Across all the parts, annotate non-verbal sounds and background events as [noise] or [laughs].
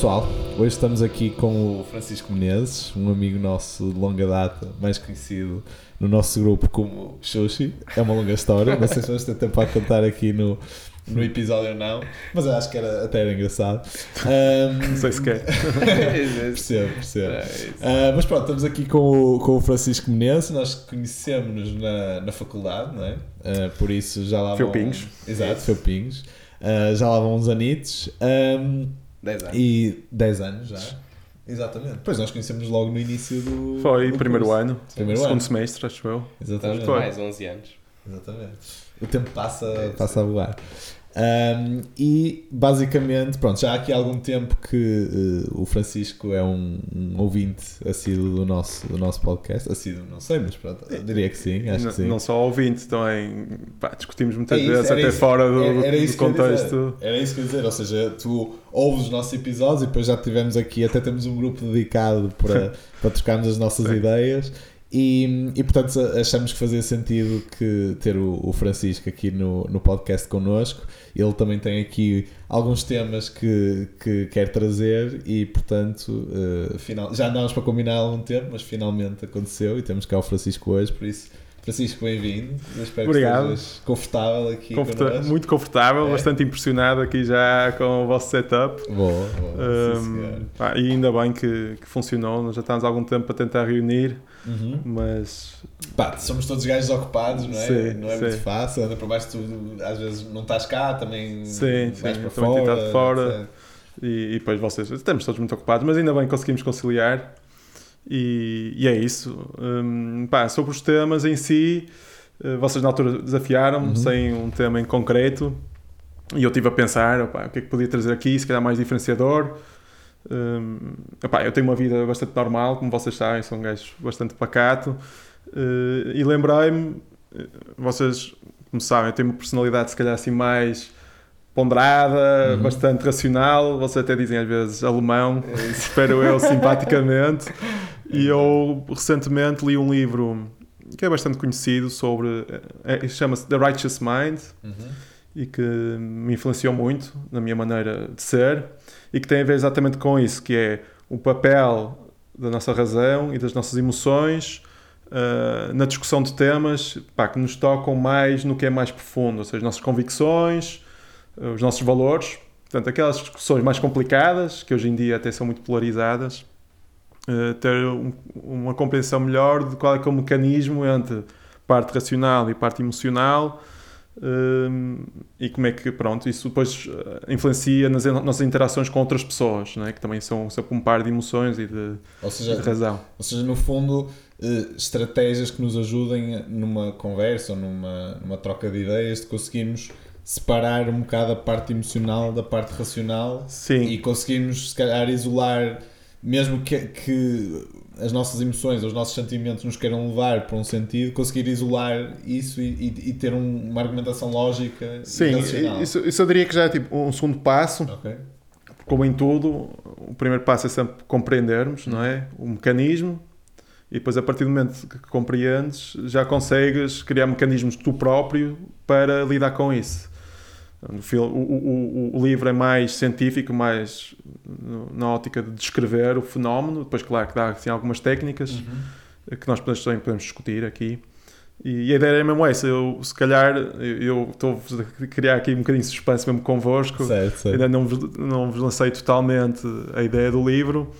Pessoal, hoje estamos aqui com o Francisco Menezes, um amigo nosso de longa data, mais conhecido no nosso grupo como Xuxi. É uma longa história, não sei se vamos ter tempo para contar aqui no, no episódio ou não, mas eu acho que era, até era engraçado. Um, não sei se quer. [laughs] percebo, percebo. Uh, mas pronto, estamos aqui com o, com o Francisco Menezes, nós conhecemos-nos na, na faculdade, não é? Uh, por isso já lá vão... Felpinhos. Exato, Felpinhos. Uh, já lá vão uns anitos. Um, 10 anos. E 10 anos já. Exatamente. Pois nós conhecemos logo no início do. Foi, do primeiro curso. ano. Primeiro segundo ano. semestre, acho eu. Exatamente. Estamos mais 11 anos. Exatamente. O tempo passa, É, passa a voar. Um, e basicamente, pronto, já há aqui algum tempo que uh, o Francisco é um, um ouvinte assíduo do nosso, do nosso podcast. Assíduo, não sei, mas pronto, eu diria que sim, acho não, que sim. não só ouvinte, também pá, discutimos muitas É isso, vezes, até isso. fora do, Era- era do contexto. Era isso que eu ia dizer, ou seja, tu ouves os nossos episódios e depois já tivemos aqui, até temos um grupo dedicado para, [laughs] para trocarmos as nossas ideias. E, e portanto achamos que fazia sentido que ter o, o Francisco aqui no, no podcast connosco. Ele também tem aqui alguns temas que, que quer trazer e portanto eh, final, já andámos para combinar há algum tempo, mas finalmente aconteceu e temos cá o Francisco hoje, por isso Francisco, bem-vindo. Espero Obrigado. que estejas confortável aqui Conforta- muito confortável, É. bastante impressionado aqui já com o vosso setup. Boa, boa. Um, e ainda bem que, que funcionou, nós já estamos há algum tempo para tentar reunir, Uhum. mas Pá, somos todos gajos ocupados, não é? Sim, não é sim. muito fácil. Anda para baixo, tu às vezes não estás cá, também Sim, vais sim, para fora. fora. E, e depois vocês, estamos todos muito ocupados, mas ainda bem que conseguimos conciliar. E, e é isso. Hum, pá, sobre os temas em si, eh, vocês na altura desafiaram-me Uhum. sem um tema em concreto. E eu estive a pensar, opá, o que é que podia trazer aqui, se calhar mais diferenciador. Hum, opá, eu tenho uma vida bastante normal, como vocês sabem, sou um gajo bastante pacato. Eh, e lembrei-me, eh, vocês, como sabem, eu tenho uma personalidade se calhar assim mais ponderada, Uhum. bastante racional. Vocês até dizem às vezes alemão, espero eu [laughs] simpaticamente. E eu recentemente li um livro que é bastante conhecido sobre. é- chama-se The Righteous Mind Uhum. e que me influenciou muito na minha maneira de ser e que tem a ver exatamente com isso, que é o papel da nossa razão e das nossas emoções ah, na discussão de temas pá, que nos tocam mais no que é mais profundo, ou seja, as nossas convicções, os nossos valores, portanto, aquelas discussões mais complicadas, que hoje em dia até são muito polarizadas, ah, ter um- uma compreensão melhor de qual é que é o mecanismo entre parte racional e parte emocional Hum, e como é que, pronto, isso depois eh, influencia nas nossas interações com outras pessoas, não é? que também são sempre um par de emoções e de, Ou, seja, de razão. ou seja, no fundo, eh, estratégias que nos ajudem numa conversa ou numa, numa troca de ideias de conseguirmos separar um bocado a parte emocional da parte racional Sim, e conseguirmos, se calhar, isolar, mesmo que, que as nossas emoções, os nossos sentimentos nos queiram levar para um sentido, conseguir isolar isso e, e- e ter um- uma argumentação lógica sim e racional. isso, isso eu diria que já é tipo um segundo passo, Ok. como em tudo, o primeiro passo é sempre compreendermos, não é? O mecanismo, e depois a partir do momento que compreendes, já consegues criar mecanismos tu próprio para lidar com isso. O, o- o- livro é mais científico, mais na ótica de descrever o fenómeno, depois claro que dá assim, algumas técnicas Uhum. que nós podemos, também podemos discutir aqui. E a ideia é mesmo essa, eu se calhar eu estou a criar aqui um bocadinho de suspense mesmo convosco, Certo, certo. Ainda não vos, não vos lancei totalmente a ideia do livro,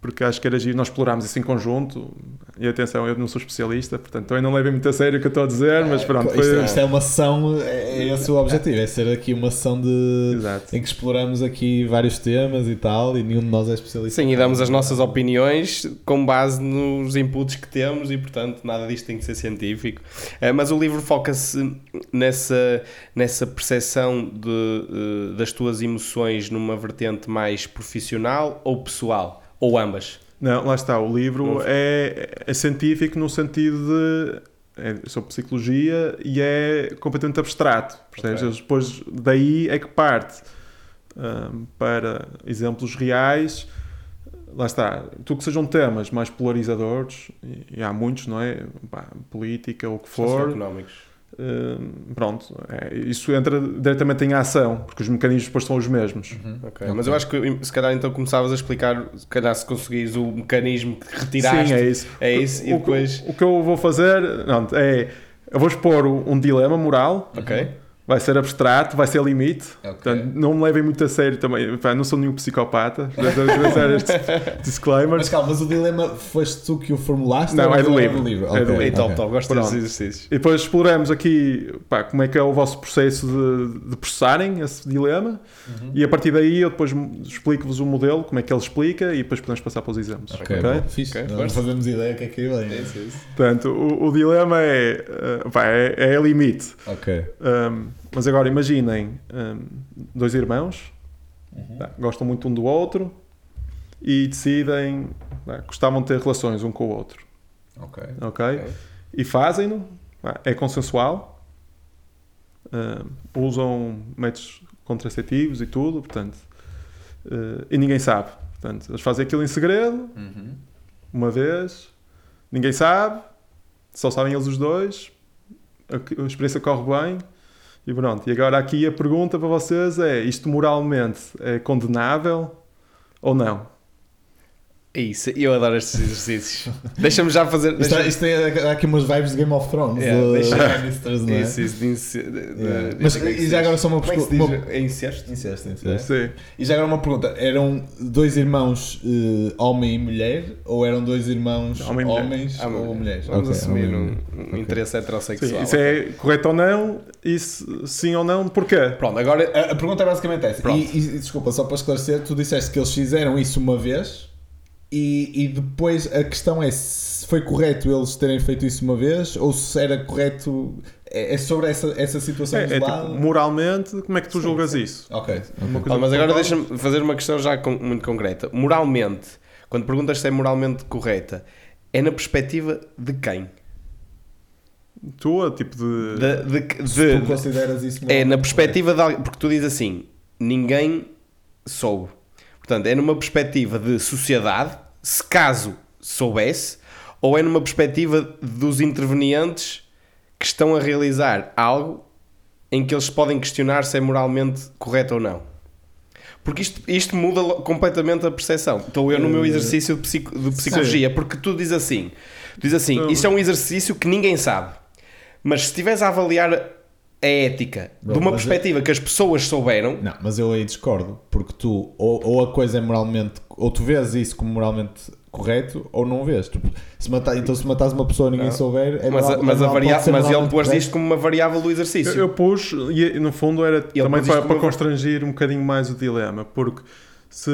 porque acho que era giro, nós explorámos isso em conjunto. E atenção, eu não sou especialista, portanto também não levem muito a sério o que eu estou a dizer, mas pronto, isto, foi. isto é uma sessão, é, é esse o objetivo, é ser aqui uma sessão de Exato. em que exploramos aqui vários temas e tal, e nenhum de nós é especialista. Sim, e damos as nossas opiniões com base nos inputs que temos e, portanto, nada disto tem que ser científico. Eh, Mas o livro foca-se nessa, nessa percepção de, eh, das tuas emoções numa vertente mais profissional ou pessoal? Ou ambas? Não, lá está, o livro é, é científico no sentido de. É sobre psicologia e é completamente abstrato. percebes? Ok. Depois daí é que parte hum, para exemplos reais. Lá está, tudo que sejam temas mais polarizadores, e, e há muitos, não é? Pá, política ou o que for, Socioeconómicos. Uh, pronto, é, isso entra diretamente em ação, porque os mecanismos depois são os mesmos. Uhum. Okay. Mas eu acho que se calhar então começavas a explicar, se calhar se conseguires o mecanismo que retiraste. Sim, é isso. É isso, o, e depois... O, o, que eu vou fazer não, é, eu vou expor um dilema moral. Ok vai ser abstrato, vai ser limite. Okay. Portanto, não me levem muito a sério também. Pá, não sou nenhum psicopata. [laughs] disclaimer. Mas calma, mas o dilema foste tu que o formulaste? Não, é do livro. livro? É do livro. Então, okay. então, gosto desses exercícios. E depois exploramos aqui pá, como é que é o vosso processo de, de processarem esse dilema. Uhum. E a partir daí eu depois explico-vos o modelo, como é que ele explica e depois podemos passar para os exemplos. Ok, okay? Fixe. Okay. Nós fazemos ideia o que é que é bem. Isso, isso. Portanto, o, o dilema é, uh, pá, é, é limite. Ok. Um, mas agora imaginem um, dois irmãos, uhum. tá, gostam muito um do outro e decidem, tá, gostavam de ter relações um com o outro. Ok. Ok? okay. E fazem-no, tá, é consensual, um, usam métodos contraceptivos e tudo, portanto, uh, e ninguém sabe. Portanto, eles fazem aquilo em segredo, uhum. uma vez, ninguém sabe, só sabem eles os dois, a, a experiência corre bem e pronto, e agora aqui a pergunta para vocês é: isto moralmente é condenável ou não? É isso, eu adoro estes exercícios. Deixa-me já fazer. Isto, deixa isto é, aqui umas vibes de Game of Thrones. Yeah, de, deixa, não é? Isso, isso, isso yeah. Mas e já agora só uma pergunta. Uma... É incesto? Incesto, incesto. Sim. E já agora uma pergunta: eram dois irmãos uh, homem e mulher ou eram dois irmãos homem homens mulher. ou mulheres? Vamos okay, assumir um, um okay. interesse heterossexual. Sim, isso é correto ou não? Isso sim ou não? Porquê? Pronto, agora a, a pergunta é basicamente essa. E, e desculpa, só para esclarecer, tu disseste que eles fizeram isso uma vez e, e depois a questão é se foi correto eles terem feito isso uma vez ou se era correto. É, é sobre essa, essa situação é, é tipo, moralmente, como é que tu sim, julgas sim. isso? Ok. okay. Ah, mas agora deixa-me fazer uma questão já com, muito concreta. Moralmente, quando perguntas se é moralmente correta, é na perspectiva de quem? Tua, tipo de. de, de, de tu consideras isso É na perspectiva de alguém. Porque tu dizes assim: ninguém soube. Portanto, é numa perspectiva de sociedade, se caso soubesse, ou é numa perspectiva dos intervenientes que estão a realizar algo em que eles podem questionar se é moralmente correto ou não. Porque isto, isto muda completamente a percepção. Estou eu no meu exercício de, psico, de psicologia, Sim. porque tu dizes assim: tu dizes assim, isto é um exercício que ninguém sabe. Mas se estiveres a avaliar a ética Bom, de uma perspectiva eu... que as pessoas souberam. Não, mas eu aí discordo, porque tu ou, ou, a coisa é moralmente, ou tu vês isso como moralmente correto, ou não vês. Tu, se matar, então, se matares uma pessoa e ninguém não. souber, é mas, moral, mas, é a variável, mas ele pôs isto como uma variável do exercício. Eu, eu pus, e no fundo era ele também para, para constrangir um bocadinho mais o dilema, porque se,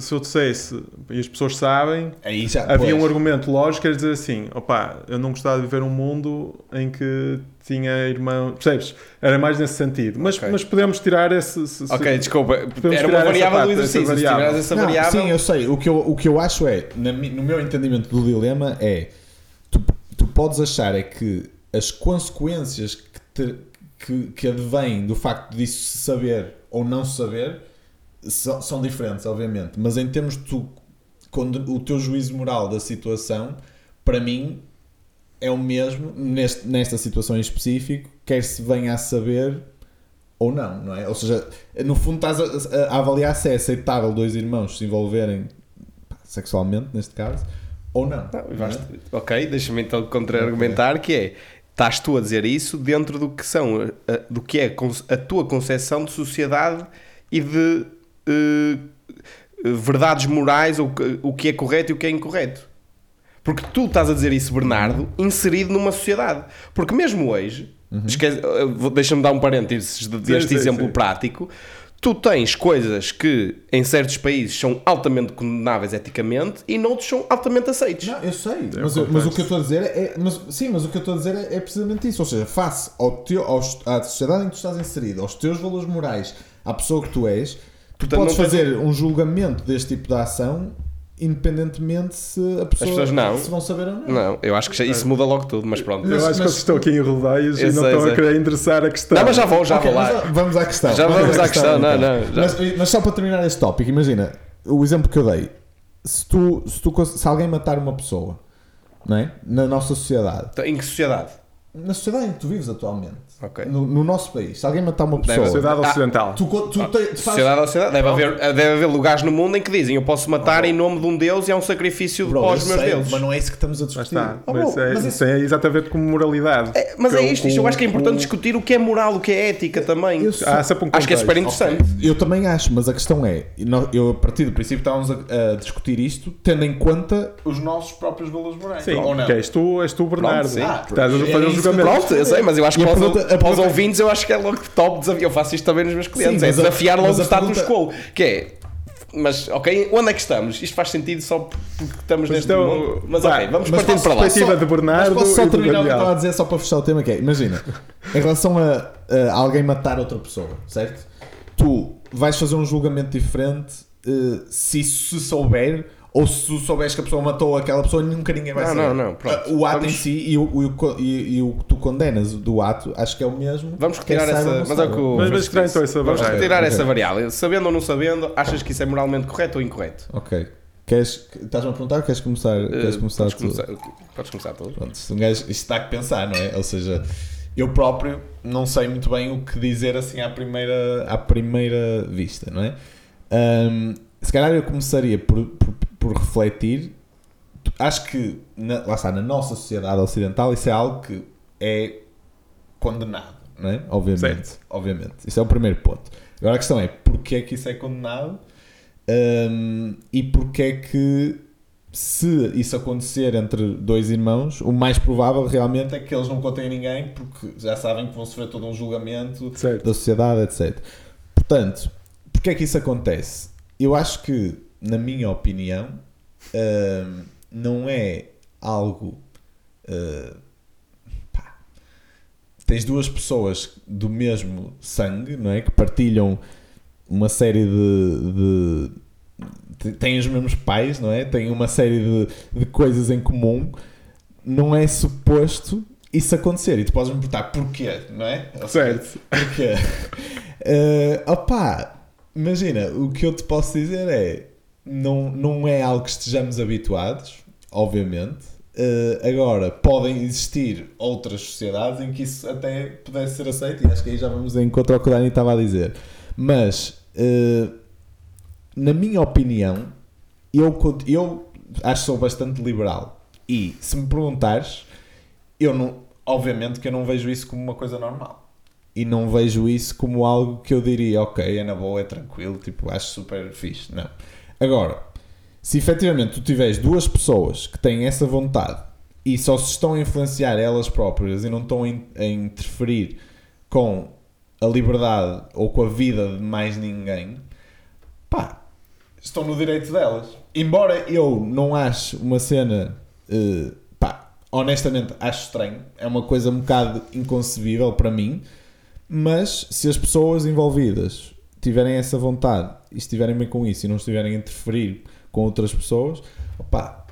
se eu dissesse, e as pessoas sabem, já, havia pois. um argumento lógico que era dizer assim: opá, eu não gostava de viver um mundo em que tinha irmão. Percebes? Era mais nesse sentido. Mas, okay. mas podemos tirar esse. Se, ok, desculpa. Era uma variável parte, do exercício. Variável. Essa não, variável... Sim, eu sei. O que eu, o que eu acho é, na, no meu entendimento do dilema, é tu, tu podes achar é que as consequências que, te, que, que advêm do facto disso saber ou não saber são, são diferentes, obviamente, mas em termos de tu, quando o teu juízo moral da situação, para mim, é o mesmo neste, nesta situação em específico, quer se venha a saber ou não, não é? Ou seja, no fundo estás a, a avaliar se é aceitável dois irmãos se envolverem sexualmente, neste caso, ou não. não, não é? Ok, deixa-me então contra-argumentar que é estás tu a dizer isso dentro do que são do que é a tua concepção de sociedade e de uh, verdades morais, ou o que é correto e o que é incorreto. Porque tu estás a dizer isso, Bernardo, inserido numa sociedade. Porque mesmo hoje, uhum. Eh, deixa-me dar um parênteses deste sim, exemplo sim, sim. prático, tu tens coisas que em certos países são altamente condenáveis eticamente e noutros são altamente aceitos. Não, eu sei, é mas, mas, o que eu estou a dizer é. Mas, sim, mas o que eu estou a dizer é, é precisamente isso. Ou seja, face ao teu, aos, à sociedade em que tu estás inserido, aos teus valores morais, à pessoa que tu és, Portanto, podes fazer tens... um julgamento deste tipo de ação independentemente se a pessoa não. se vão saber ou não. Não, eu acho que isso muda logo tudo, mas pronto. Eu acho mas, que estou aqui em rodeios e não estão a querer interessar a questão. Não, mas já vou, já okay, vou lá. Vamos à questão. Já vamos, à questão, não, não. Mas, mas, só para terminar este tópico, imagina, o exemplo que eu dei, se, tu, se, tu, se alguém matar uma pessoa, não é? Na nossa sociedade. Em que sociedade? Na sociedade em que tu vives atualmente, Ok. no, no nosso país, se alguém matar uma Deve pessoa, Sociedade Ah, Ocidental. tu, tu, te- fazes- Sociedade sociedade, deve haver, deve haver lugares no mundo em que dizem eu posso matar em nome de um Deus e é um sacrifício Bro, para os meus sei, deuses. mas não é isso que estamos a discutir. está. Oh, mas bro, é, mas isso é exatamente como moralidade. É, mas é Que isto, isto eu acho que é importante o- discutir o que é moral, o que é ética também. Eu um Acho que é super interessante. Eu também acho, mas a questão é, eu a partir do princípio estávamos a, a discutir isto tendo em conta os nossos próprios valores morais. Sim, ou não? que és tu, és tu Bernardo. sim. Ah, Estás a É fazer julgamento. Pronto, eu sei, mas eu acho que a para, os, pergunta- a para os ouvintes eu acho que é logo top desafio. Eu faço isto também nos meus clientes. Sim, é mas a- desafiar logo o status quo. Que é. Mas, ok, onde é que estamos? Isto faz sentido só porque estamos Mas neste então, mundo? Mas pá, ok, vamos mas partindo para lá. perspectiva Só- de Bernardo Mas posso só terminar o que estava a dizer só para fechar o tema que é, imagina, em relação a, a alguém matar outra pessoa, certo? Tu vais fazer um julgamento diferente eh, se se souber ou se tu souberes que a pessoa matou aquela pessoa nunca ninguém vai Não, saber. não, não, pronto. O ato Vamos- em si e o, e o e- e o que tu condenas do ato acho que é o mesmo. Vamos retirar essa. Mas é que o Mas- mas então essa Vamos variável. retirar Ok. essa variável. Sabendo ou não sabendo, achas que isso é moralmente correto ou incorreto? Ok. Queres, estás-me a perguntar ou queres começar, queres Eh, começar podes, tu? começar, podes começar tu. Pronto, isto um gajo, isto dá que pensar, não é? Ou seja, eu próprio não sei muito bem o que dizer assim à primeira, à primeira vista, não é? Ahm, se calhar eu começaria por, por, por refletir. Acho que, na, lá está, na nossa sociedade ocidental, isso é algo que é condenado, não é? Obviamente. Certo. Obviamente. Isso é o primeiro ponto. Agora a questão é, porquê é que isso é condenado? Ahm, e porquê é que se isso acontecer entre dois irmãos, o mais provável realmente é que eles não contem a ninguém porque já sabem que vão sofrer todo um julgamento Certo. da sociedade, etc. Portanto, porque é que isso acontece? Eu acho que, na minha opinião, hum, não é algo. uh, pá, tens duas pessoas do mesmo sangue, não é? Que partilham uma série de. de têm os mesmos pais, não é? Têm uma série de, de coisas em comum. Não é suposto isso acontecer. E tu podes me perguntar porquê, não é? Certo. Porquê? [laughs] Opá, imagina, o que eu te posso dizer é não, não é algo que estejamos habituados, obviamente. Eh, agora, podem existir outras sociedades em que isso até pudesse ser aceito, e acho que aí já vamos em o que o Dani estava a dizer. Mas, eh, na minha opinião, eu, eu acho que sou bastante liberal. E se me perguntares, eu não, obviamente que eu não vejo isso como uma coisa normal. E não vejo isso como algo que eu diria, ok, é na boa, é tranquilo, tipo, acho super fixe. Não. Agora, se efetivamente tu tiveres duas pessoas que têm essa vontade e só se estão a influenciar elas próprias e não estão a in- a interferir com a liberdade ou com a vida de mais ninguém, pá, estão no direito delas. Embora eu não ache uma cena, eh, pá, honestamente acho estranho, é uma coisa um bocado inconcebível para mim, mas se as pessoas envolvidas tiverem essa vontade e estiverem bem com isso e não estiverem a interferir com outras pessoas, opá,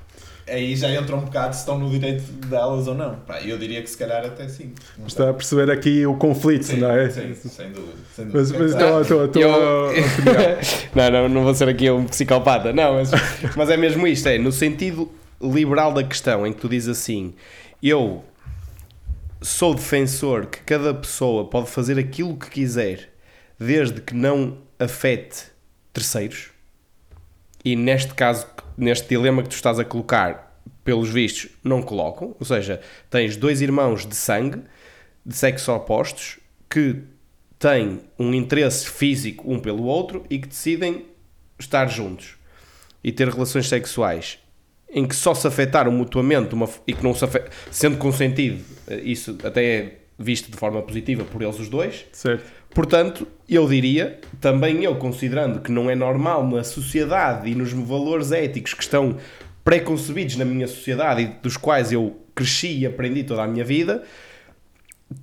aí já entra um bocado se estão no direito delas ou não. Pá, eu diria que se calhar até sim. Está a perceber aqui o conflito, sei. não é? Sim, sem dúvida. Sem dúvida. Mas, mas então, a tua, a tua Eu- [laughs] não, não, não vou ser aqui um psicopata, não, mas, mas é mesmo isto, é no sentido liberal da questão, em que tu dizes assim, eu sou defensor que cada pessoa pode fazer aquilo que quiser, desde que não afete terceiros, e neste caso, neste dilema que tu estás a colocar, pelos vistos, não colocam, ou seja, tens dois irmãos de sangue, de sexo opostos, que têm um interesse físico um pelo outro e que decidem estar juntos e ter relações sexuais em que só se afetaram mutuamente uma, e que não se afe- sendo consentido, eh, isso até é visto de forma positiva por eles os dois. Certo. Portanto, eu diria, também eu considerando que não é normal na sociedade e nos valores éticos que estão preconcebidos na minha sociedade e dos quais eu cresci e aprendi toda a minha vida,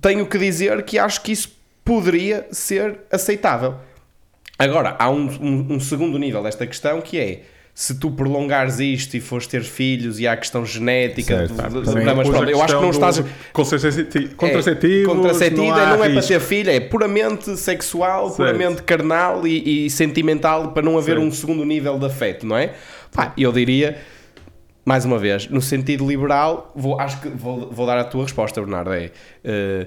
tenho que dizer que acho que isso poderia ser aceitável. Agora, há um, um- um segundo nível desta questão que é se tu prolongares isto e fores ter filhos e há a questão genética, Certo. de- de- Também mas pronto, eu acho que não estás. do contracepti- É, contraceptivo não, é- não é para risco. ter filho, é puramente sexual, Certo. puramente carnal e, e sentimental para não haver Certo. um segundo nível de afeto, não é? Pá, eu diria, mais uma vez, no sentido liberal, vou, acho que vou, vou dar a tua resposta, Bernardo. É, uh,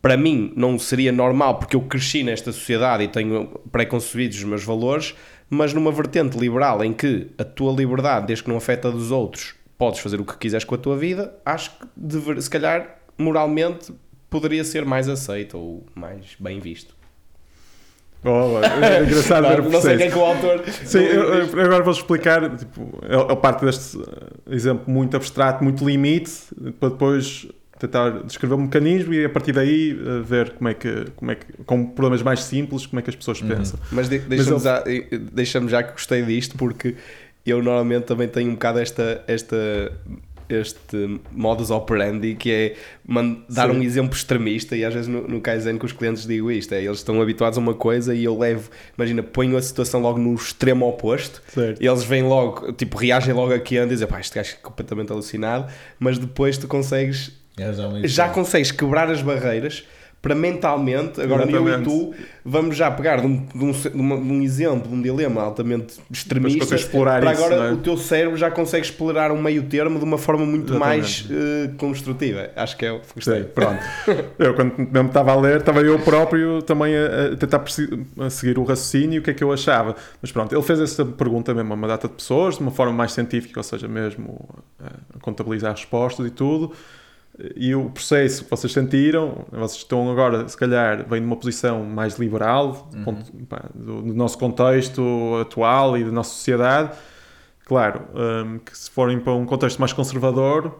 para mim, não seria normal, porque eu cresci nesta sociedade e tenho pré-concebidos os meus valores, mas numa vertente liberal em que a tua liberdade, desde que não afeta dos outros, podes fazer o que quiseres com a tua vida, acho que dever, se calhar moralmente poderia ser mais aceito ou mais bem visto. Oh, é [laughs] engraçado ver o Não sei quem é que o autor. Sim, eu, eu agora vou explicar. Tipo, é parte deste exemplo muito abstrato, muito limite, para depois tentar descrever um mecanismo e a partir daí uh, ver como é que, como é que, com problemas mais simples, como é que as pessoas uhum. pensam. Mas de, deixa-me já, deixa já que gostei disto porque eu normalmente também tenho um bocado esta, esta este modus operandi que é dar Sim. um exemplo extremista e às vezes no, no Kaizen com os clientes digo isto, é, eles estão habituados a uma coisa e eu levo, imagina, ponho a situação logo no extremo oposto certo. e eles vêm logo, tipo, reagem logo aqui a dizer, pá, este gajo é completamente alucinado, mas depois tu consegues é, já, já consegues quebrar as barreiras para mentalmente, agora Exatamente. eu e tu, vamos já pegar de um, de um, de um exemplo, de um dilema altamente extremista, explorar para isso, agora é? o teu cérebro já consegue explorar um meio termo de uma forma muito Exatamente. mais uh, construtiva. Acho que é o que gostei. pronto. eu, quando mesmo estava a ler, estava eu próprio também a, a tentar a seguir o raciocínio, o que é que eu achava. Mas pronto, ele fez essa pergunta mesmo a uma data de pessoas, de uma forma mais científica, ou seja, mesmo a eh, contabilizar respostas e tudo e o processo que vocês sentiram, vocês estão agora, se calhar, vêm numa posição mais liberal uhum. do, do, nosso contexto atual e da nossa sociedade. Claro, um, que se forem para um contexto mais conservador,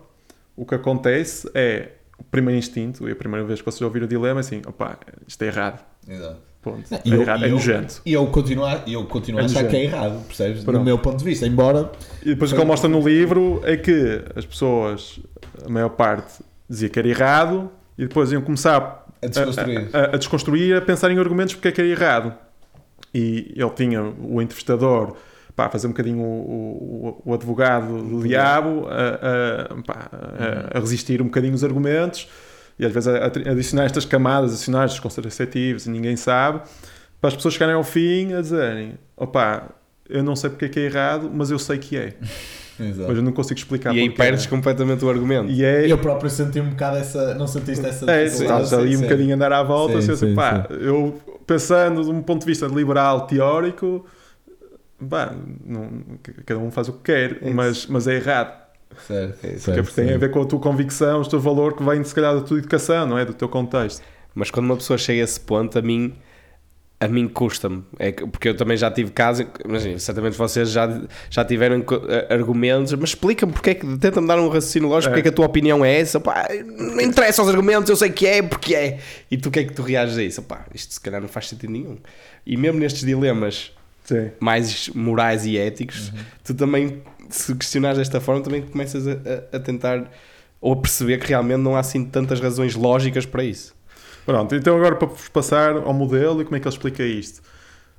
o que acontece é o primeiro instinto, e a primeira vez que vocês ouviram o dilema, é assim: opá, isto é errado. Exato. Ponto. E é, eu, errado, é nojento. E eu continuo, a, eu continuo é a achar que é errado, percebes? Pronto. Do meu ponto de vista, embora. E depois o que ele mostra no livro é que as pessoas a maior parte dizia que era errado e depois iam começar a desconstruir, a, a, a, desconstruir, a pensar em argumentos porque é que era errado. E ele tinha o entrevistador pá, fazer um bocadinho o, o, o advogado do diabo, a, pá, a, resistir um bocadinho os argumentos e às vezes adicionar estas camadas, adicionar os contraceptivos e ninguém sabe, para as pessoas chegarem ao fim a dizerem: opá, eu não sei porque é que é errado, mas eu sei que é. [laughs] Exato. mas eu não consigo explicar E aí perdes completamente o argumento. E é... Eu próprio senti um bocado essa. Não sentiste essa. É, estás ali um bocadinho a andar à volta. Sim, assim, sim, pá, sim. Eu pensando de um ponto de vista liberal teórico, pá, não, cada um faz o que quer, é mas, mas é errado. Certo, é, porque, porque tem a ver com a tua convicção, o teu valor que vem se calhar da tua educação, não é? Do teu contexto. Mas quando uma pessoa chega a esse ponto, a mim a mim custa-me, é porque eu também já tive casos, imagina, certamente vocês já, já tiveram argumentos, mas explica-me porque é que tenta-me dar um raciocínio lógico, é. porque é que a tua opinião é essa, pá, não interessa os argumentos, eu sei que é, porque é, e tu o que é que tu reages a isso? Pá, isto se calhar não faz sentido nenhum. E mesmo nestes dilemas Sim. mais morais e éticos, uhum. tu também, se questionares desta forma, também começas a, a, a tentar ou a perceber que realmente não há assim tantas razões lógicas para isso. Pronto, então agora para passar ao modelo e como é que ele explica isto.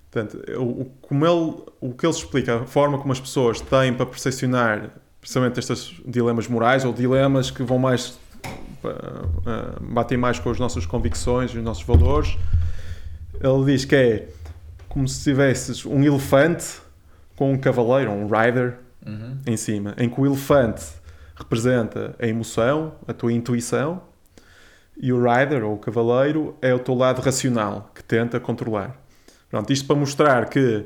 Portanto, o, como ele, o que ele explica, a forma como as pessoas têm para percepcionar precisamente estes dilemas morais ou dilemas que vão mais uh, batem mais com as nossas convicções e os nossos valores. Ele diz que é como se tivesses um elefante com um cavaleiro, um rider, uhum. em cima, em que o elefante representa a emoção, a tua intuição, e o rider, ou o cavaleiro, é o teu lado racional, que tenta controlar. Pronto, isto para mostrar que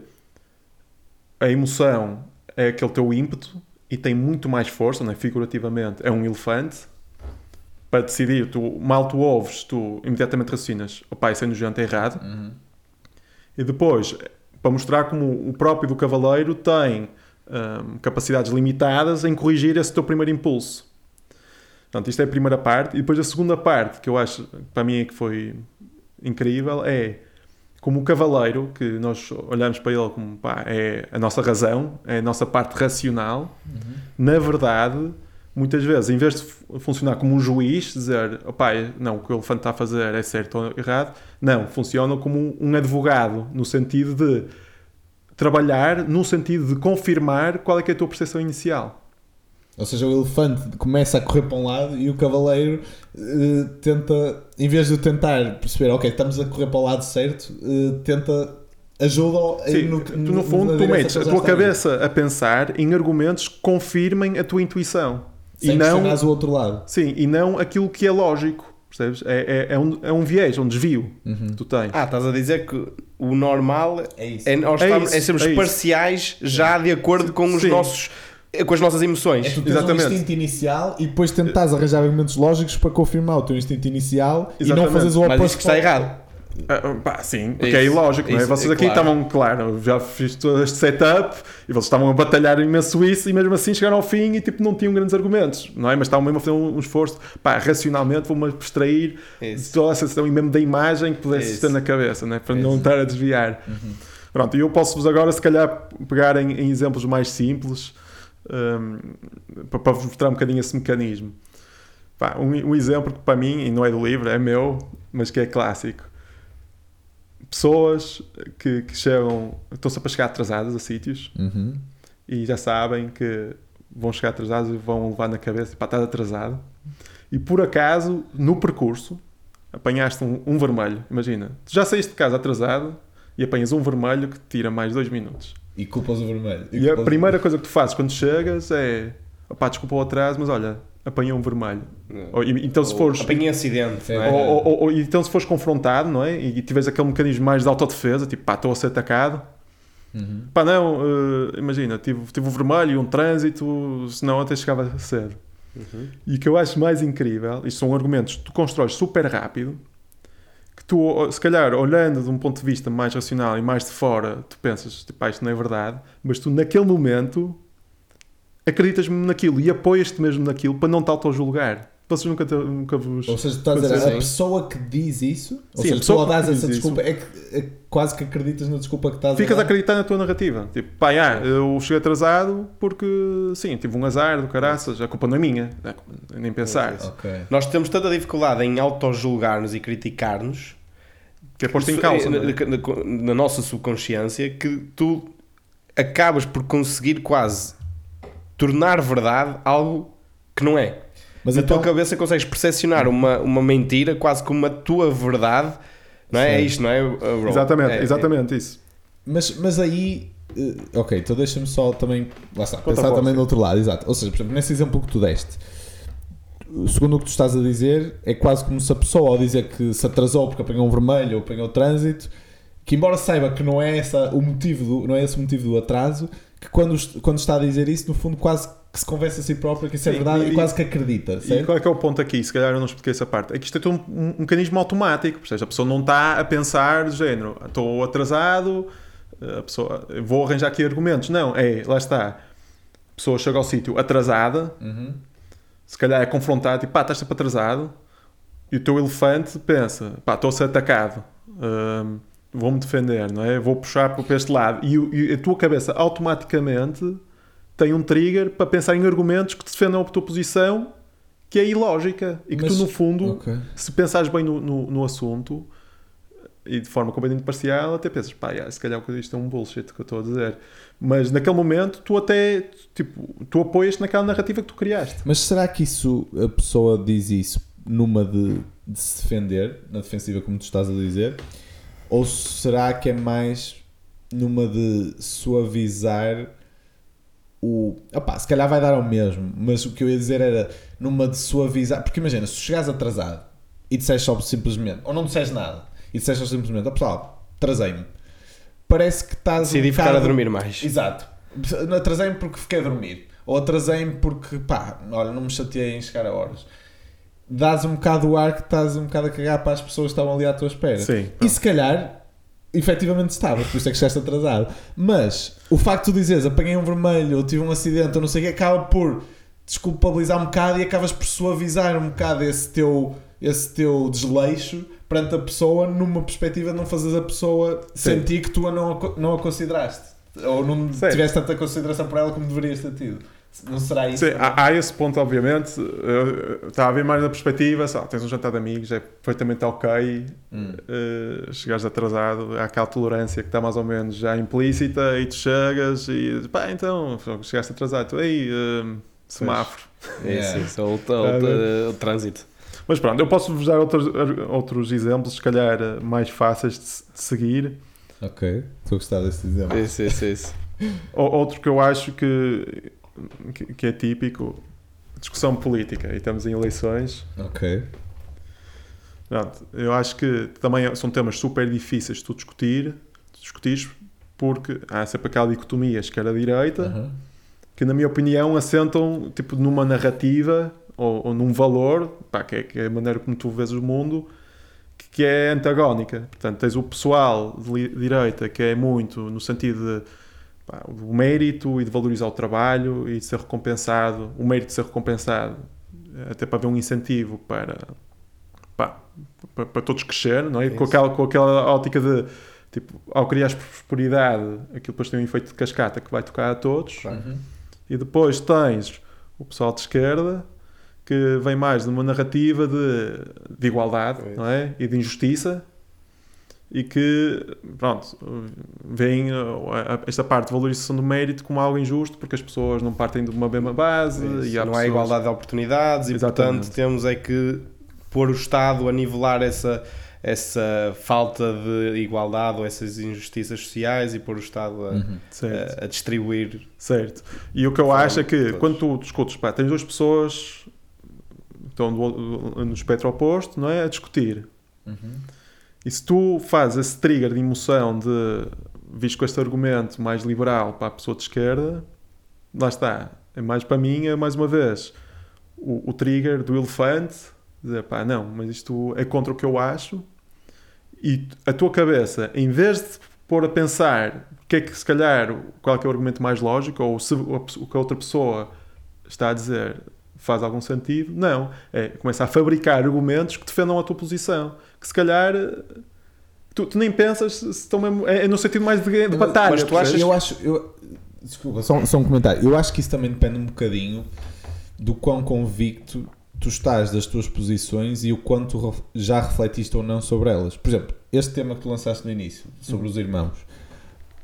a emoção é aquele teu ímpeto e tem muito mais força, não é? figurativamente, é um elefante. Para decidir, tu, mal tu ouves, tu imediatamente raciocinas, pai isso é nojento, é errado. Uhum. E depois, para mostrar como o próprio do cavaleiro tem um, capacidades limitadas em corrigir esse teu primeiro impulso. Portanto, isto é a primeira parte. E depois a segunda parte, que eu acho, para mim, é que foi incrível, é como o cavaleiro, que nós olhamos para ele como pá, é a nossa razão, é a nossa parte racional. Uhum. Na verdade, muitas vezes, em vez de funcionar como um juiz, dizer, opá, não, o que o elefante está a fazer é certo ou errado, não, funciona como um advogado, no sentido de trabalhar, no sentido de confirmar qual é, é a tua percepção inicial. Ou seja, o elefante começa a correr para um lado e o cavaleiro uh, tenta, em vez de tentar perceber, ok, estamos a correr para o lado certo, uh, tenta ajudam Sim, no, tu, no fundo, tu metes a tua cabeça a pensar em argumentos que confirmem a tua intuição. Sem e não, o outro lado. sim, e não aquilo que é lógico. Percebes? É, é, é, um, é um viés, é um desvio Uhum. que tu tens. Ah, estás a dizer que o normal É isso. é, nós É estamos- isso, é sermos é isso. parciais já de acordo com os Sim. nossos com as nossas emoções. É tu tens Exatamente. um instinto inicial e depois tentares arranjar argumentos lógicos para confirmar o teu instinto inicial e não Exatamente. fazes o Mas oposto. isso que está errado. Ah, pá, sim, porque é Isso, ilógico, não é? Vocês é aqui claro. estavam, claro, já fiz todo este setup e vocês estavam a batalhar imenso isso e mesmo assim chegaram ao fim e tipo não tinham grandes argumentos, não é? Mas estavam mesmo a fazer um, um esforço, pá, racionalmente vou-me abstrair de Isso. toda a sensação e mesmo da imagem que pudesse Isso. ter na cabeça, não é? Para Isso. não estar a desviar. Uhum. Pronto, e eu posso-vos agora, se calhar, pegar em, em exemplos mais simples hum, para, vos mostrar um bocadinho esse mecanismo. Um, um exemplo que para mim, e não é do livro, é meu, mas que é clássico. Pessoas que, que chegam, estão sempre a chegar atrasadas a sítios Uhum. e já sabem que vão chegar atrasados e vão levar na cabeça para estar atrasado. E por acaso, no percurso, apanhaste um, um vermelho. Imagina, tu já saíste de casa atrasado e apanhas um vermelho que te tira mais dois minutos. E culpas o vermelho. E a culpas- primeira coisa que tu fazes quando chegas é opá, desculpa o atraso, mas olha, apanhei um vermelho. Ou, e- então se Ou fores. apanhei acidente, É. não é? Ou, ou- ou- ou- então se fores confrontado, não é? E tiveres aquele mecanismo mais de autodefesa, tipo, pá, estou a ser atacado. Uhum. Pá, não, eh, imagina, tive, tive o vermelho e um trânsito, senão até chegava cedo. Uhum. E o que eu acho mais incrível, isto são argumentos que tu constróis super rápido, tu, se calhar, olhando de um ponto de vista mais racional e mais de fora, tu pensas, tipo, ah, isto não é verdade, mas tu naquele momento acreditas mesmo naquilo e apoias-te mesmo naquilo para não te auto-julgar. Vocês nunca, te- nunca vos... Ou seja, estás a dizer, Sim. a pessoa que diz isso, ou Sim, a seja, tu pessoa ao que dás essa desculpa, é que é quase que acreditas na desculpa que estás Ficas a a dar. acreditar na tua narrativa. Tipo, pá, ah, eu cheguei atrasado porque, sim, tive um azar do caraças, a culpa não é minha. É, nem pensar. Ok. Nós temos tanta dificuldade em auto-julgar-nos e criticar-nos Que é posto em causa. na, não é? na- na nossa subconsciência que tu acabas por conseguir quase tornar verdade algo que não é. Mas na então, tua cabeça consegues percepcionar uma, uma mentira quase como a tua verdade, não é? É isto, não é? bro? Exatamente, É- exatamente isso. mas, mas aí, eh, ok, então deixa-me só também, lá está, Conta pensar também do outro lado, exato. Ou seja, por exemplo, nesse exemplo que tu deste, segundo o que tu estás a dizer, é quase como se a pessoa ao dizer que se atrasou porque apanhou um vermelho ou apanhou trânsito, que embora saiba que não é, essa, o motivo do, não é esse o motivo do atraso, que quando, quando está a dizer isso, no fundo quase que se convence a si próprio que isso é Sim, verdade e, e- quase que acredita, E certo? qual é que é o ponto aqui? Se calhar eu não expliquei essa parte. É que isto é tudo um, um mecanismo automático. Ou seja, a pessoa não está a pensar do género, estou atrasado, a pessoa, vou arranjar aqui argumentos. Não, é, lá está. A pessoa chega ao sítio atrasada, Uhum. Se calhar é confrontada, tipo, pá, estás sempre atrasado. E o teu elefante pensa, pá, estou a ser atacado. hum, Vou-me defender, não é? Vou puxar para este lado. E, e a tua cabeça automaticamente tem um trigger para pensar em argumentos que te defendam a tua posição que é ilógica. E que Mas- tu, no fundo, Ok. se pensares bem no, no, no assunto e de forma completamente parcial, até pensas, pá, yeah, se calhar isto é um bullshit que eu estou a dizer. Mas naquele momento, tu até, tipo, tu apoias naquela narrativa que tu criaste. Mas será que isso a pessoa diz isso numa de, de se defender, na defensiva, como tu estás a dizer? Ou será que é mais numa de suavizar o. Opá, se calhar vai dar ao mesmo, mas o que eu ia dizer era numa de suavizar. Porque imagina, se chegares atrasado e disseste só simplesmente, ou não disseste nada, e disseste só simplesmente, ó pessoal, atrasei-me, parece que estás. Decidi um ficar a bocado- dormir mais. Exato. Atrasei-me porque fiquei a dormir. Ou atrasei-me porque, pá, olha, não me chateei em chegar a horas. Dás um bocado o ar que estás um bocado a cagar para as pessoas que estavam ali à tua espera. Sim. E se calhar, efetivamente estavas, por isso é que chegaste atrasado. Mas o facto de tu dizeres apanhei um vermelho ou tive um acidente ou não sei o que, acaba por desculpabilizar um bocado e acabas por suavizar um bocado esse teu, esse teu desleixo perante a pessoa numa perspectiva de não fazeres a pessoa Sim. sentir que tu a não, a não a consideraste. Ou não Certo. tiveste tanta consideração por ela como deverias ter tido. Não será isso? Sim, também? há, há esse ponto, obviamente. Estava a ver mais na perspectiva, só, tens um jantar de amigos, é perfeitamente ok. Hum. Uh, chegares atrasado, há aquela tolerância que está mais ou menos já implícita e tu chegas e pá, então chegaste atrasado, tu, ei, uh, semáforo. É Yeah. ou, o- ou Ah, o- o trânsito. Mas pronto, eu posso vos dar outros, outros exemplos, se calhar eh, mais fáceis de, de seguir. Ok, estou a gostar desse exemplo. Isso, isso, isso. Ou- Outro que eu acho que, que, que é típico, discussão política. E estamos em eleições. Ok. Pronto, eu acho que também são temas super difíceis de tu discutir, de discutires, porque há sempre aquela dicotomia esquerda-direita, que na minha opinião assentam tipo numa narrativa ou, ou num valor, pá, que, é, que é a maneira como tu vês o mundo, que, que é antagónica. Portanto, tens o pessoal de direita que é muito no sentido de pá, do mérito e de valorizar o trabalho e de ser recompensado, o mérito de ser recompensado, até para haver um incentivo para, pá, para, para todos crescer, não é? Com Isso. aquela, com aquela ótica de tipo, ao criar prosperidade, aquilo depois tem um efeito de cascata que vai tocar a todos. Uhum. E depois tens o pessoal de esquerda que vem mais de uma narrativa de, de igualdade É não é? e de injustiça e que, pronto, veem uh, esta parte de valorização do mérito como algo injusto porque as pessoas não partem de uma mesma base Isso. e há Não há pessoas- igualdade de oportunidades e, Exatamente. portanto, temos é que pôr o Estado a nivelar essa, essa falta de igualdade ou essas injustiças sociais e pôr o Estado a, Uhum. A, a distribuir. Certo. E o que eu acho é que quando tu discutes, pá, tens duas pessoas estão do- no espectro oposto, não é? A discutir. Uhum. E se tu fazes esse trigger de emoção de visto com este argumento mais liberal para a pessoa de esquerda, lá está. É mais para mim, é mais uma vez o, o trigger do elefante, dizer pá, não, mas isto é contra o que eu acho. E a tua cabeça, em vez de pôr a pensar o que é que se calhar, qual é, que é o argumento mais lógico, ou se o que a outra pessoa está a dizer faz algum sentido, não. É, começa a fabricar argumentos que defendam a tua posição. Que se calhar tu, tu nem pensas se estão mesmo. É, é no sentido mais de, de batalha. mas tu achas-? Eu acho. Eu, desculpa, só, só um comentário. Eu acho que isso também depende um bocadinho do quão convicto tu estás das tuas posições e o quanto já refletiste ou não sobre elas. Por exemplo, este tema que tu lançaste no início, sobre os irmãos.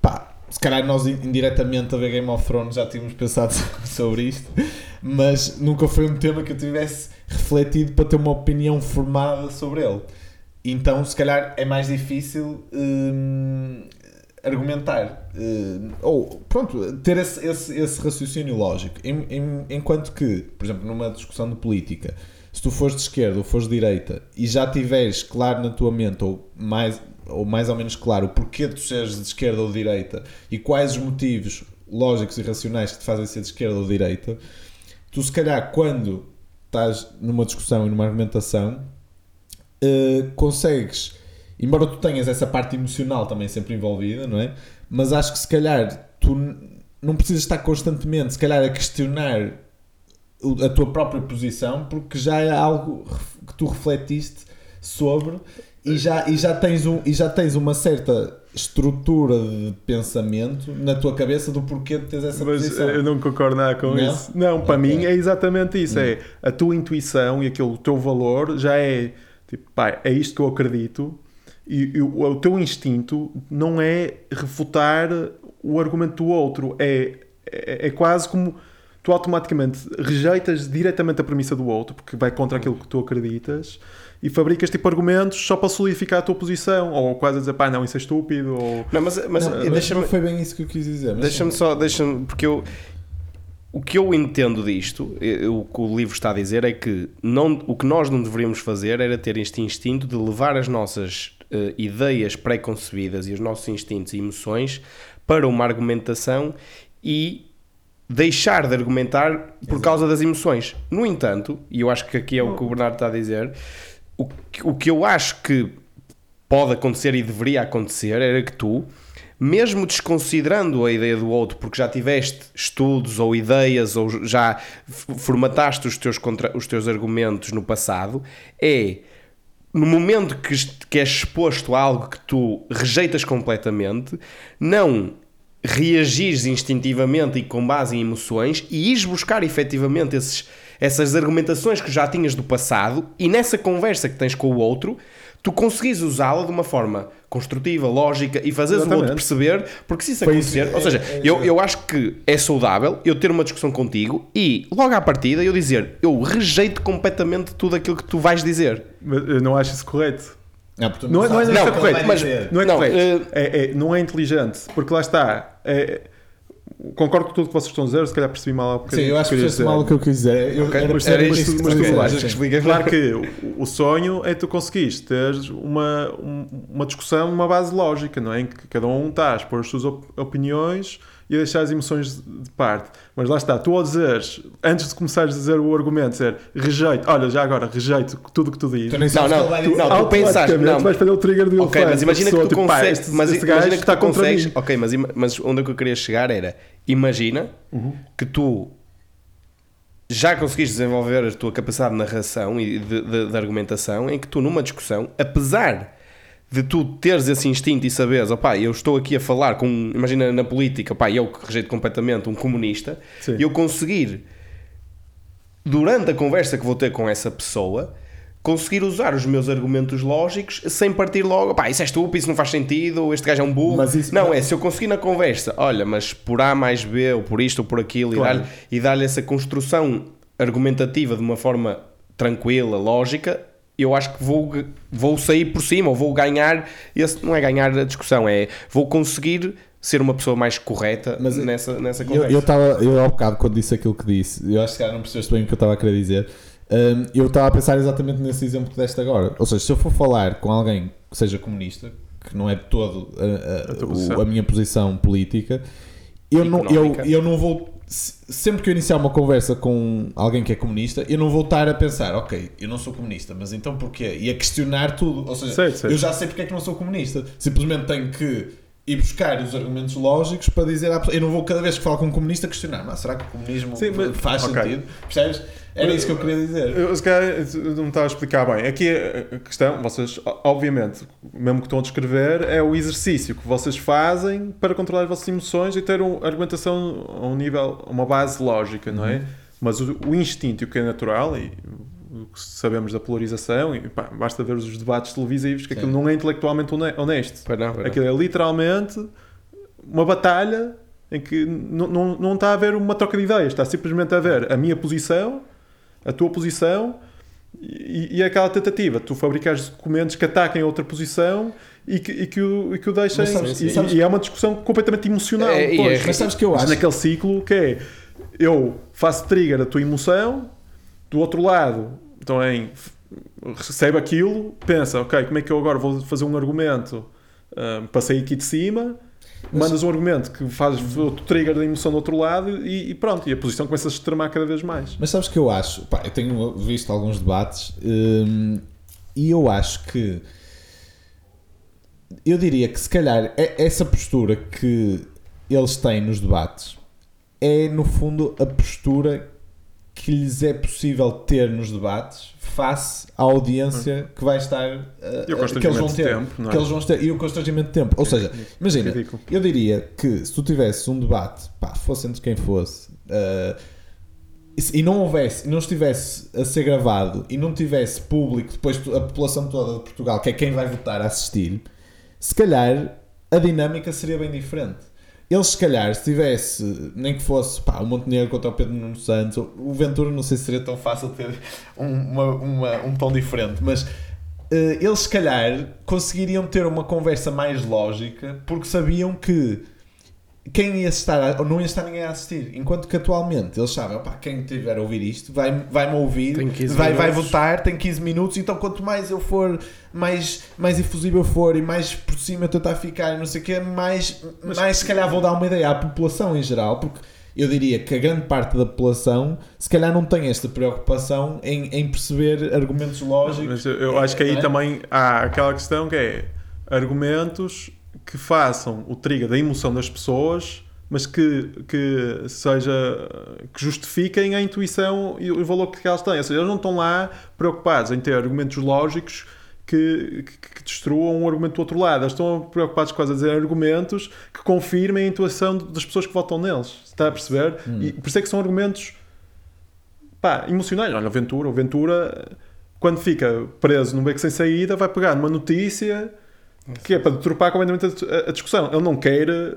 Pá, se calhar nós in- indiretamente a ver Game of Thrones já tínhamos pensado [laughs] sobre isto, mas nunca foi um tema que eu tivesse refletido para ter uma opinião formada sobre ele. Então, se calhar é mais difícil hum, argumentar hum, ou pronto, ter esse, esse, esse raciocínio lógico. Em- em- enquanto que, por exemplo, numa discussão de política, se tu fores de esquerda ou fores de direita e já tiveres claro na tua mente ou mais, ou mais ou menos claro o porquê de tu seres de esquerda ou de direita e quais os motivos lógicos e racionais que te fazem ser de esquerda ou de direita, tu se calhar quando estás numa discussão e numa argumentação eh, consegues, embora tu tenhas essa parte emocional também sempre envolvida, não é? Mas acho que se calhar tu não precisas estar constantemente, se calhar, a questionar a tua própria posição, porque já é algo que tu refletiste sobre e já, e já, tens, um, e já tens uma certa estrutura de pensamento na tua cabeça do porquê de teres essa Mas posição. eu não concordo nada com Não? isso. Não, para Ok. mim é exatamente isso. Hum. É a tua intuição e aquele o teu valor já é tipo, pá, é isto que eu acredito. E, e o, o teu instinto não é refutar o argumento do outro, é, é, é quase como tu automaticamente rejeitas diretamente a premissa do outro, porque vai contra aquilo que tu acreditas, e fabricas tipo argumentos só para solidificar a tua posição, ou quase a dizer, pá, não, isso é estúpido, ou Não, mas, mas Não, deixa-me não foi bem isso que eu quis dizer. Deixa-me só, deixa-me, porque eu o que eu entendo disto, o que o livro está a dizer é que não, o que nós não deveríamos fazer era ter este instinto de levar as nossas eh, ideias pré-concebidas e os nossos instintos e emoções para uma argumentação e deixar de argumentar por causa das emoções. No entanto, e eu acho que aqui é o que o Bernardo está a dizer, o, que- o que eu acho que pode acontecer e deveria acontecer era que tu, mesmo desconsiderando a ideia do outro, porque já tiveste estudos ou ideias ou já formataste os teus, contra, os teus argumentos no passado, é no momento que, que és exposto a algo que tu rejeitas completamente, não reagires instintivamente e com base em emoções e ires buscar efetivamente esses, essas argumentações que já tinhas do passado e nessa conversa que tens com o outro, tu conseguis usá-la de uma forma construtiva, lógica e fazeres o outro perceber, porque se isso acontecer, é- ou seja, é- eu, eu acho que é saudável eu ter uma discussão contigo e logo à partida eu dizer eu rejeito completamente tudo aquilo que tu vais dizer. Mas eu não acho isso correto. Não, Não é- não é- não é ele correto, mas-. Não é Não, correto. eh, É- é- não é inteligente. Porque lá está. é- concordo com tudo que vocês estão a dizer. Se calhar percebi mal há um Sim, eu o acho que dizer. mal o que eu quis dizer. Eu, Ok, era, mas era era isto que que tu. Explica. Claro que o, o sonho é tu conseguires ter uma, um- uma discussão numa base lógica, não é? Em que cada um está a expor as suas op- opiniões e a deixar as emoções de de parte. Mas lá está, tu ao dizeres, antes de começares a dizer o argumento, dizer rejeito, olha, já agora, rejeito tudo o que tu dizes. Tu Não, o que ele vai não, dizer. não, tu pensaste, não. vais fazer o trigger do Ok, mas imagina que tu tipo, pá, consegues. este, mas este imagina gajo que está tu contra consegues. mim. Ok, mas, mas onde é que eu queria chegar era: imagina Uhum. que tu já conseguiste desenvolver a tua capacidade de narração e de, de- de argumentação em que tu, numa discussão, apesar de tu teres esse instinto e saberes, opá, eu estou aqui a falar com, imagina na política, opá, eu que rejeito completamente um comunista, Sim. eu conseguir, durante a conversa que vou ter com essa pessoa, conseguir usar os meus argumentos lógicos sem partir logo, pá, isso é estúpido, isso não faz sentido, este gajo é um burro. Mas isso- não, é se eu conseguir na conversa, olha, mas por A mais B, ou por isto ou por aquilo, Claro. e dar-lhe e dar-lhe essa construção argumentativa de uma forma tranquila, lógica, eu acho que vou, vou sair por cima, ou vou ganhar, esse, não é ganhar a discussão, é vou conseguir ser uma pessoa mais correta Mas nessa, nessa Eu, conversa. eu, tava, eu ao bocado, quando disse aquilo que disse, eu acho que se calhar não percebeste bem o que eu estava a querer dizer. hum, eu estava a pensar exatamente nesse exemplo que deste agora. Ou seja, se eu for falar com alguém que seja comunista, que não é de todo a, a- A a minha posição política, eu não, eu, eu não vou. Se- Sempre que eu iniciar uma conversa com alguém que é comunista, eu não vou estar a pensar, ok, eu não sou comunista, mas então porquê? E a questionar tudo. Ou seja, Certo, certo. eu já sei porque é que não sou comunista. Simplesmente tenho que ir buscar os argumentos lógicos para dizer à pessoa. Eu não vou cada vez que falo com um comunista questionar, mas será que o comunismo Sim, mas- faz ok. sentido? Percebes? Era isso que eu queria dizer. Eu, se calhar, não me estava a explicar bem. Aqui a questão, vocês, obviamente, mesmo que estão a descrever, é o exercício que vocês fazem para controlar as vossas emoções e ter uma argumentação a um nível, a uma base lógica, não é? Mas o, o instinto, o que é natural, e o que sabemos da polarização, e pá, basta ver os debates televisivos, que Sim. aquilo não é intelectualmente hone- honesto. Pois não, pois. Aquilo é literalmente uma batalha em que não, não, não está a haver uma troca de ideias, está simplesmente a haver a minha posição, a tua posição e, e aquela tentativa. Tu fabricares documentos que ataquem a outra posição e que, e que, o, e que o deixem. Sabes- e, sabes- e é uma discussão completamente emocional. É, e depois. é- Mas sabes que eu Mas acho. naquele ciclo que é eu faço trigger a tua emoção, do outro lado também f- recebe aquilo, pensa, ok, como é que eu agora vou fazer um argumento para sair aqui de cima, mandas um argumento que faz o trigger da emoção do outro lado e, e pronto, e a posição começa a se extremar cada vez mais. Mas sabes que eu acho, pá, eu tenho visto alguns debates hum, e eu acho que eu diria que se calhar essa postura que eles têm nos debates é no fundo a postura que lhes é possível ter nos debates face à audiência que vai estar uh, E o uh, que eles vão ter, tempo, é? que eles vão ter e o constrangimento de tempo. Ou seja, imagina, Ridículo. eu diria que se tu tivesse um debate, pá, fosse entre quem fosse, uh, e não houvesse, não estivesse a ser gravado e não tivesse público, depois a população toda de Portugal, que é quem vai votar a assistir, se calhar a dinâmica seria bem diferente. Eles, se calhar, se tivesse, nem que fosse pá, o Montenegro contra o Pedro Nuno Santos, o Ventura, não sei se seria tão fácil ter um, uma- uma- um tom diferente, mas eh, eles, se calhar, conseguiriam ter uma conversa mais lógica porque sabiam que quem ia estar, a- ou não ia estar ninguém a assistir. Enquanto que atualmente eles sabem, opá, quem tiver a ouvir isto vai- vai-me ouvir, Tem 15 vai, vai votar, tem 15 minutos, então quanto mais eu for, mais, mais efusivo eu for e mais por cima eu tentar ficar e não sei o quê, mais, mais se calhar vou dar uma ideia à população em geral, porque eu diria que a grande parte da população se calhar não tem esta preocupação em, em perceber argumentos lógicos. Mas eu, eu acho que aí é? também há aquela questão que é argumentos que façam o trigger da emoção das pessoas, mas que, que seja que justifiquem a intuição e o valor que elas têm. Ou seja, eles não estão lá preocupados em ter argumentos lógicos que, que, que destruam um argumento do outro lado. Eles estão preocupados quase a dizer argumentos que confirmem a intuição das pessoas que votam neles. Está a perceber? E por isso é que são argumentos pá, emocionais. Olha, o Ventura, o Ventura, quando fica preso num beco sem saída, vai pegar numa notícia que é para deturpar completamente a, a discussão. Ele não quer eh,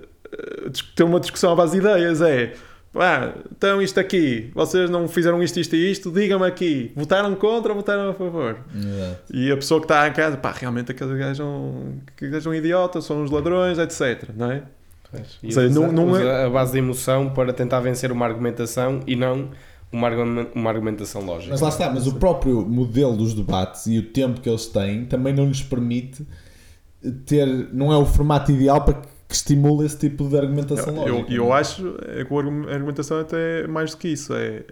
ter uma discussão à base de ideias, é Ah, então isto aqui, vocês não fizeram isto, isto e isto, digam-me aqui, votaram contra ou votaram a favor? Exato. E a pessoa que está em casa, pá, realmente aqueles gajos são, idiotas, são uns ladrões, etc. Não é? E seja, usa- não- não é- usa a base de emoção para tentar vencer uma argumentação e não uma, uma argumentação lógica. Mas lá está, mas o próprio modelo dos debates e o tempo que eles têm também não lhes permite ter, não é o formato ideal para que que estimule esse tipo de argumentação Eu, eu, lógica. eu acho é que a argum- a argumentação até é mais do que isso. É,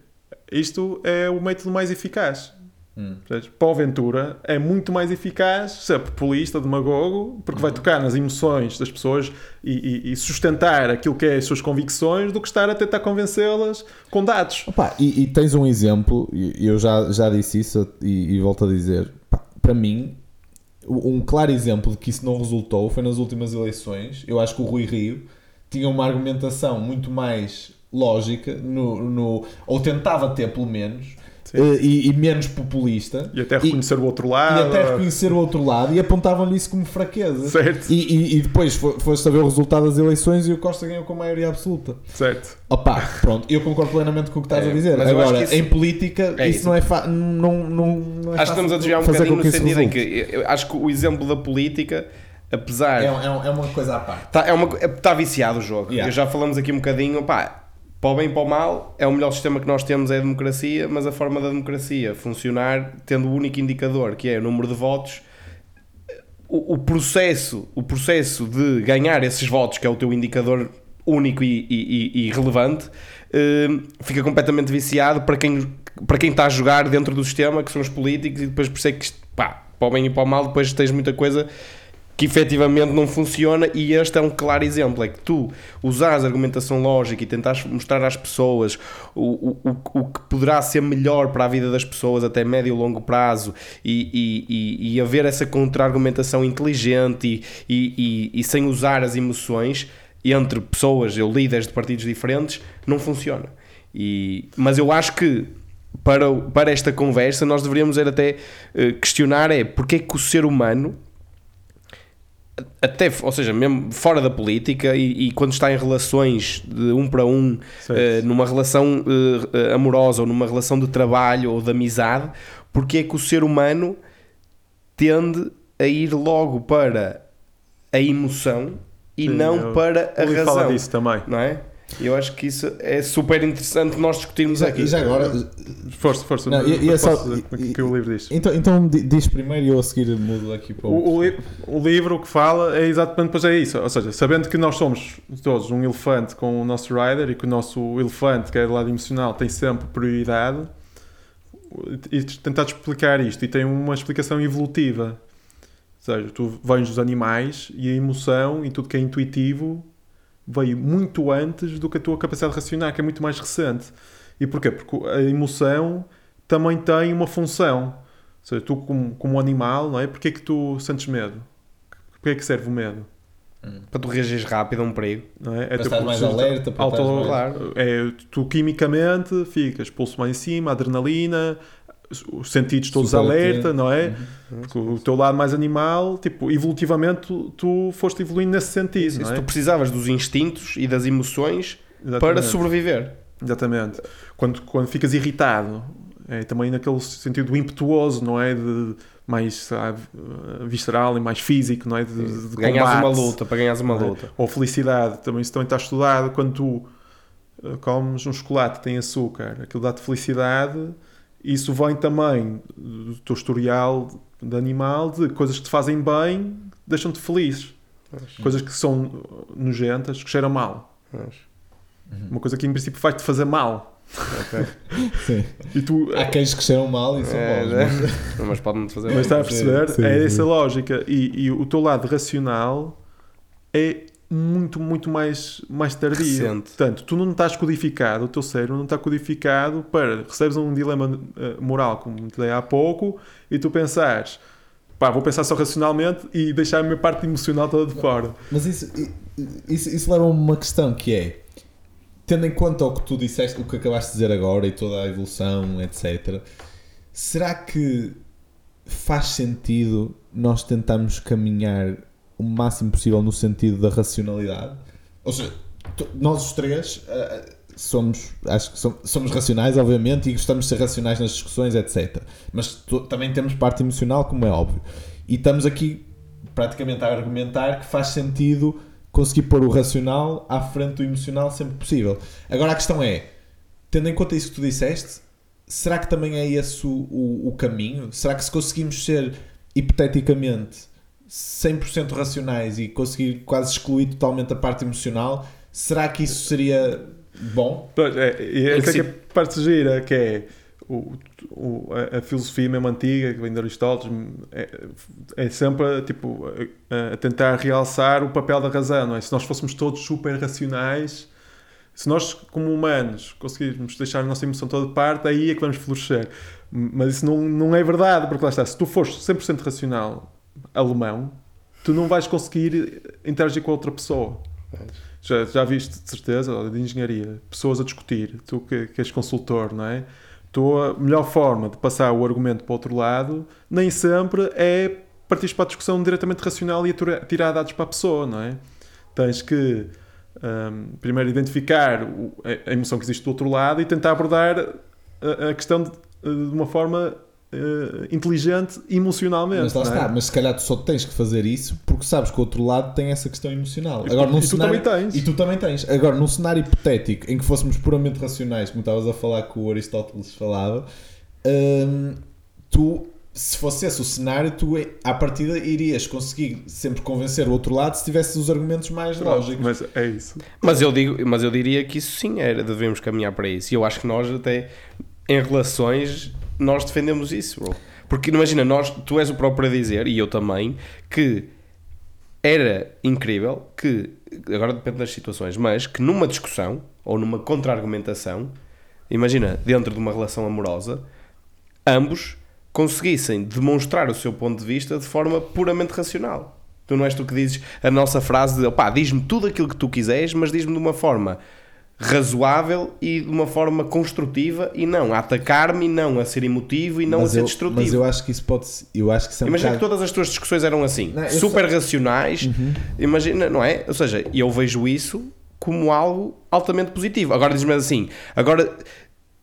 isto é o método mais eficaz. Hum. Para o Ventura é muito mais eficaz ser populista, demagogo, porque vai tocar nas emoções das pessoas e, e- e sustentar aquilo que é as suas convicções do que estar a tentar convencê-las com dados. Opa, e, e tens um exemplo, e eu já, já disse isso e, e volto a dizer, pá, para mim, um claro exemplo de que isso não resultou foi nas últimas eleições. Eu acho que o Rui Rio tinha uma argumentação muito mais lógica, no, no- ou tentava ter pelo menos, Eh, e, e menos populista. E até reconhecer o outro lado. E até reconhecer o outro lado e apontavam-lhe isso como fraqueza. Certo, E, e, e depois fo- foste a ver o resultado das eleições e o Costa ganhou com maioria absoluta. certo. Opa, pronto, eu concordo plenamente com o que estás É, a dizer. mas eu acho Agora, que isso- em política, É isso, isso. não é fa... não, não, não é Acho que estamos a desviar um bocadinho no sentido em que eu- acho que o exemplo da política, apesar. É, é, é uma coisa à parte. Está é uma co- tá viciado o jogo. Yeah. Já falamos aqui um bocadinho, pá, para o bem e para o mal, é o melhor sistema que nós temos é a democracia, mas a forma da democracia funcionar tendo o único indicador que é o número de votos, o, o processo, o processo de ganhar esses votos, que é o teu indicador único e, e- e- relevante, eh, fica completamente viciado para quem, para quem está a jogar dentro do sistema, que são os políticos, e depois percebe que, isto, pá, para o bem e para o mal, depois tens muita coisa que efetivamente não funciona e este é um claro exemplo, é que tu usares argumentação lógica e tentares mostrar às pessoas o, o, o, que poderá ser melhor para a vida das pessoas até médio e longo prazo e, e, e, e haver essa contra-argumentação inteligente e, e, e, sem usar as emoções entre pessoas ou líderes de partidos diferentes, não funciona. E, mas eu acho que para, para esta conversa nós deveríamos até eh, questionar é porque é que o ser humano até, ou seja, mesmo fora da política e, e quando está em relações de um para um, eh, numa relação eh, amorosa ou numa relação de trabalho ou de amizade, porque é que o ser humano tende a ir logo para a emoção e Sim, não para a razão, fala disso também. não é? Eu acho que isso é super interessante nós discutirmos E já, aqui. e já agora, Força, força. Não, e- e é só- posso dizer o que- o livro diz. então, então di- diz primeiro e eu a seguir mudo aqui para O, o, li- o livro que fala é exatamente depois é isso. Ou seja, sabendo que nós somos todos um elefante com o nosso rider e que o nosso elefante, que é do lado emocional, tem sempre prioridade, e tentar explicar isto e tem uma explicação evolutiva. Ou seja, tu vens dos animais e a emoção e tudo que é intuitivo veio muito antes do que a tua capacidade de racionar, que é muito mais recente. E porquê? Porque a emoção também tem uma função. Ou seja, tu como, como animal, não é? Porquê que tu sentes medo? Porquê que serve o medo? Para tu reagires rápido a um perigo. Não é? É Para estar mais alerta, para auto- mais- é, tu quimicamente ficas pulso mais em cima, adrenalina, os sentidos todos Super alerta, não é? Uhum. Porque O teu lado mais animal, tipo, evolutivamente tu, tu foste evoluindo nesse sentido, Se não é? tu precisavas dos instintos e das emoções para Exatamente. sobreviver. Exatamente. Quando, quando ficas irritado, é também naquele sentido impetuoso, não é? De mais sabe, visceral e mais físico, não é? De, de ganhas uma combate, luta, para ganhares uma é? luta. Ou felicidade, também isso também está estudado. Quando tu eh, comes um chocolate que tem açúcar, aquilo dá-te felicidade, isso vem também do teu historial de animal, de coisas que te fazem bem, deixam-te feliz. Coisas que são nojentas, que cheiram mal. Uma coisa que em princípio vai-te fazer mal. [laughs] Sim. E tu, Há queijos que cheiram mal e são É, bons. né? mas- [laughs] Mas pode-me fazer mas está a perceber? Sim, é sim. essa a lógica. E, e o teu lado racional é muito, muito mais, mais tardio. Recente. Portanto, tu não estás codificado, o teu cérebro não está codificado para recebes um dilema eh, moral, como te dei há pouco, e tu pensares, pá, vou pensar só racionalmente e deixar a minha parte emocional toda de fora. Mas isso, isso, isso leva a uma questão que é, tendo em conta o que tu disseste, o que acabaste de dizer agora e toda a evolução, etc., será que faz sentido nós tentarmos caminhar o máximo possível no sentido da racionalidade? Ou seja, nós os três, ah, somos, acho que somos, somos racionais, obviamente, e gostamos de ser racionais nas discussões, etc. Mas também temos parte emocional, como é óbvio. E estamos aqui praticamente a argumentar que faz sentido conseguir pôr o racional à frente do emocional sempre possível. Agora a questão é, tendo em conta isso que tu disseste, será que também é esse o, o, o caminho? Será que se conseguimos ser, hipoteticamente, 100% racionais e conseguir quase excluir totalmente a parte emocional, será que isso seria bom? Pois, é, e É essa que é que é a parte gira, que é o, o- a, a filosofia mesmo antiga, que vem de Aristóteles, é, é sempre tipo, a, a tentar realçar o papel da razão, não é? Se nós fôssemos todos super racionais, se nós, como humanos, conseguirmos deixar a nossa emoção toda de parte, aí é que vamos florescer. Mas isso não, não é verdade, porque lá está, se tu fores 100% racional alemão, tu não vais conseguir interagir com a outra pessoa. Já, já viste, de certeza, de engenharia, pessoas a discutir, tu que, que és consultor, não é? Tu, a melhor forma de passar o argumento para o outro lado, nem sempre é partir para a discussão diretamente racional e tirar dados para a pessoa, não é? Tens que hum, primeiro identificar a emoção que existe do outro lado e tentar abordar a, a questão de, de uma forma eh, inteligente emocionalmente. Mas lá não é? está, mas se calhar tu só tens que fazer isso porque sabes que o outro lado tem essa questão emocional. E Agora, tu- num e tu cenário, também tens. E tu também tens. Agora, num cenário hipotético em que fôssemos puramente racionais, como estavas a falar que o Aristóteles falava, hum, tu, se fosse esse o cenário, tu à partida irias conseguir sempre convencer o outro lado se tivesse os argumentos mais lógicos. Mas é isso. Mas eu, digo, mas eu diria que isso sim era, devemos caminhar para isso. E eu acho que nós até em relações nós defendemos isso, bro. Porque imagina, nós, tu és o próprio a dizer, e eu também, que era incrível que, agora depende das situações, mas que numa discussão ou numa contra-argumentação, imagina, dentro de uma relação amorosa, ambos conseguissem demonstrar o seu ponto de vista de forma puramente racional. Tu não és tu que dizes a nossa frase de opá, diz-me tudo aquilo que tu quiseres, mas diz-me de uma forma razoável e de uma forma construtiva e não a atacar-me e não a ser emotivo e não mas a ser eu, destrutivo. Mas eu acho que isso pode Eu acho que isso é um Imagina que bocado- todas as tuas discussões eram assim, Não, super Uhum. racionais. Imagina, não é? Ou seja, eu vejo isso como algo altamente positivo. Agora diz-me assim, agora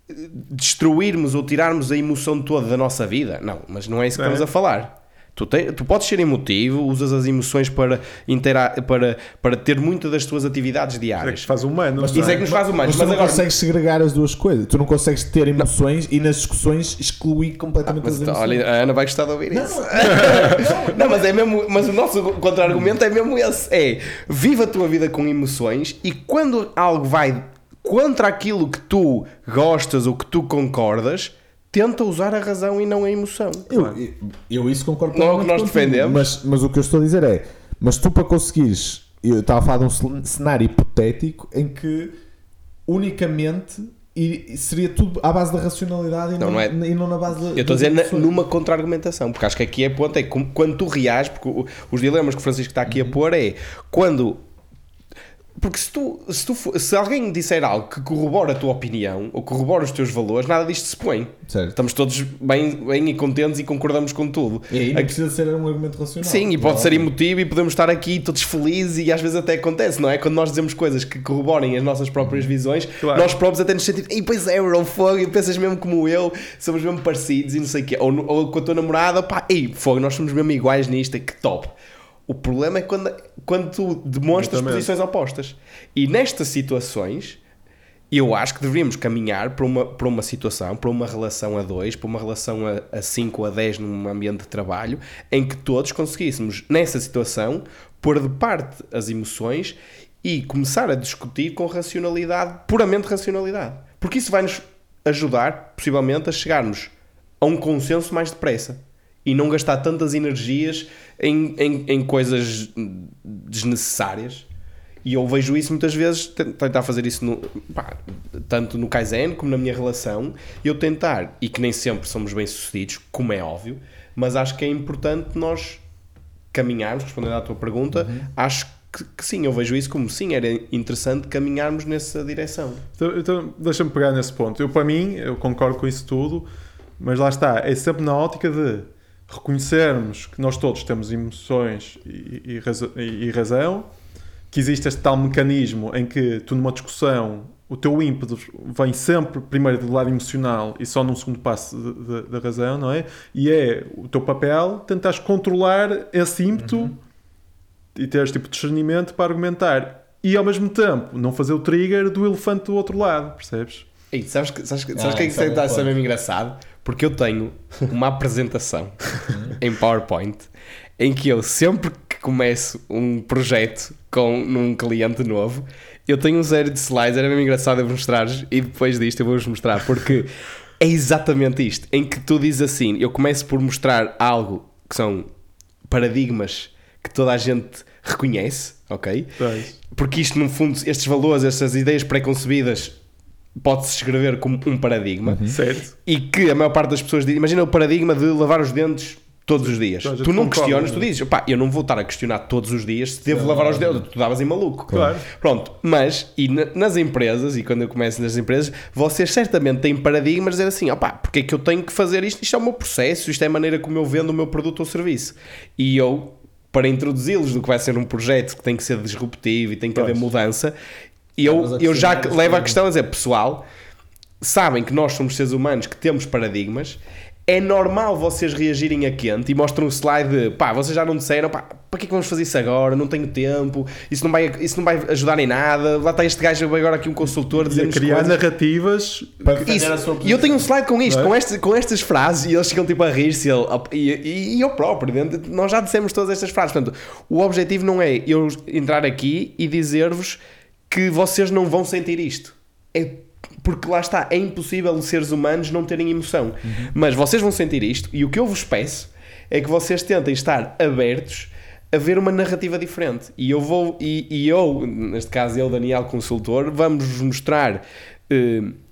eh, destruirmos ou tirarmos a emoção toda da nossa vida, não, mas não é isso que É. estamos a falar. Tu, te- tu podes ser emotivo, usas as emoções para, intera para, para ter muitas das tuas atividades É que diárias. te faz humano. Isso é que nos faz humanos. Mas tu Mas não agora, consegues segregar as duas coisas. Tu não consegues ter emoções e nas discussões excluir completamente Mas, as emoções. olha, a Ana vai gostar de ouvir isso. [laughs] Não, mas é mesmo, mas o nosso contra-argumento é mesmo esse. É, viva a tua vida com emoções e quando algo vai contra aquilo que tu gostas ou que tu concordas, tenta usar a razão e não a emoção. Eu, eu, eu isso concordo Não é o que nós contigo, defendemos. Mas, mas o que eu estou a dizer é: mas tu para conseguires. Eu estava a falar de um cen- cenário hipotético em que unicamente ir- seria tudo à base da racionalidade e Não, não, não é- e não na base da. Eu estou a dizer na- numa contra-argumentação, porque acho que aqui é ponto, é quando tu reages, porque os dilemas que o Francisco está aqui a pôr é quando. Porque se, tu, se, tu, se alguém disser algo que corrobora a tua opinião ou corrobora os teus valores, nada disto se põe. Certo. Estamos todos bem, bem e contentes e concordamos com tudo. E aí não precisa ser um argumento racional. Sim, e pode ser emotivo e podemos estar aqui todos felizes e às vezes até acontece, não é? Quando nós dizemos coisas que corroborem as nossas próprias visões, Claro. nós próprios até nos sentimos, e pois é, bro, fogo, e pensas mesmo como eu, somos mesmo parecidos e não sei o quê. Ou, ou com a tua namorada, pá, ei, fogo, nós somos mesmo iguais nisto, que top. O problema é quando, quando tu demonstras Exatamente. posições opostas. E nestas situações, eu acho que deveríamos caminhar para uma, para uma situação, para uma relação a dois, para uma relação a, a 5 a 10 num ambiente de trabalho, em que todos conseguíssemos, nessa situação, pôr de parte as emoções e começar a discutir com racionalidade, puramente racionalidade. Porque isso vai nos ajudar, possivelmente, a chegarmos a um consenso mais depressa e não gastar tantas energias em, em, em coisas desnecessárias. E eu vejo isso muitas vezes, ten- tentar fazer isso no, pá, tanto no Kaizen como na minha relação, eu tentar, e que nem sempre somos bem sucedidos, como é óbvio, mas acho que é importante nós caminharmos, respondendo à tua pergunta, acho que, que sim, eu vejo isso como sim, era interessante caminharmos nessa direção. Então, então deixa-me pegar nesse ponto. Eu, para mim, eu concordo com isso tudo, mas lá está, é sempre na ótica de reconhecermos que nós todos temos emoções e, e e- e razão, que existe este tal mecanismo em que tu numa discussão o teu ímpeto vem sempre primeiro do lado emocional e só num segundo passo da razão, não é? E é o teu papel tentares controlar esse ímpeto uhum. e teres tipo discernimento para argumentar. E ao mesmo tempo não fazer o trigger do elefante do outro lado, percebes? Ei, sabes que sabes, sabes ah, que é que está a ser mesmo engraçado? Porque eu tenho uma apresentação em PowerPoint em que eu sempre que começo um projeto com num cliente novo eu tenho um zero de slides, era mesmo engraçado eu mostrar e depois disto eu vou-vos mostrar, porque é exatamente isto, em que tu dizes assim, eu começo por mostrar algo que são paradigmas que toda a gente reconhece, ok? Pois. Porque isto, no fundo, estes valores, estas ideias preconcebidas pode-se escrever como um paradigma. Uhum. Certo. E que a maior parte das pessoas diz, imagina o paradigma de lavar os dentes todos os dias. tu não questionas, tu dizes, pá, eu não vou estar a questionar todos os dias se devo não, lavar os dedos. Tu davas em maluco. Claro. Pronto, mas, e nas empresas, e quando eu começo nas empresas, vocês certamente têm paradigmas de dizer assim, opá, porque é que eu tenho que fazer isto? Isto é o meu processo, isto é a maneira como eu vendo o meu produto ou serviço. E eu, para introduzi-los do que vai ser um projeto que tem que ser disruptivo e tem que pois. haver mudança, eu, eu já levo a questão a dizer, pessoal, sabem que nós somos seres humanos que temos paradigmas é normal vocês reagirem a quente e mostram um slide de pá, vocês já não disseram, pá, para que é que vamos fazer isso agora? Não tenho tempo, isso não vai, isso não vai ajudar em nada. Lá está este gajo agora aqui um consultor dizendo criar coisas. narrativas para isso. a sua E eu tenho um slide com isto, é? com, este, com estas frases e eles ficam tipo a rir-se e, e, e, eu próprio, nós já dissemos todas estas frases. Portanto, o objetivo não é eu entrar aqui e dizer-vos que vocês não vão sentir isto. É porque lá está, é impossível os seres humanos não terem emoção. Uhum. Mas vocês vão sentir isto, e o que eu vos peço é que vocês tentem estar abertos a ver uma narrativa diferente. E eu vou, e, e eu, neste caso eu, Daniel Consultor, vamos mostrar. Uh,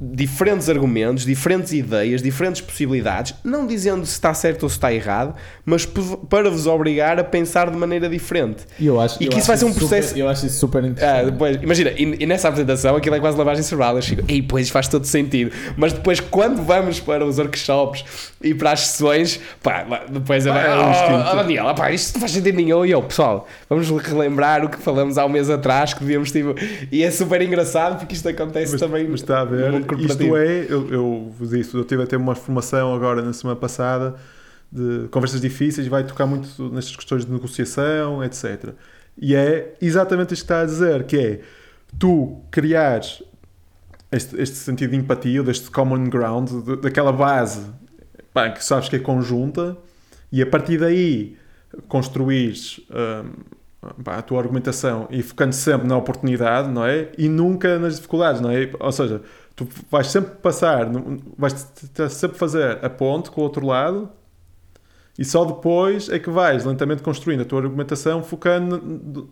diferentes argumentos, diferentes ideias, diferentes possibilidades, não dizendo se está certo ou se está errado, mas para vos obrigar a pensar de maneira diferente. E, eu acho, e eu que isso vai ser um processo. Super, eu acho isso super interessante. Ah, depois, imagina, e, e, nessa apresentação aquilo é quase lavagem cerebral. Eu chego, e pois faz todo sentido. Mas depois, quando vamos para os workshops e para as sessões, pá, depois pá, é, oh, oh, Daniel, pá, isto não faz sentido nenhum. E eu, pessoal, vamos relembrar o que falamos há um mês atrás, que devíamos tipo. E é super engraçado porque isto acontece mas, também. Mas está a ver isto é, eu, eu vos disse, eu tive a ter uma formação agora na semana passada de conversas difíceis vai tocar muito nestas questões de negociação, etc. E é exatamente isto que está a dizer, que é tu criares este, este sentido de empatia, deste common ground, de, daquela base pá, que sabes que é conjunta, e a partir daí construires um, pá, a tua argumentação e focando sempre na oportunidade, não é? E nunca nas dificuldades, não é? Ou seja, tu vais sempre passar, vais sempre fazer a ponte com o outro lado e só depois é que vais lentamente construindo a tua argumentação focando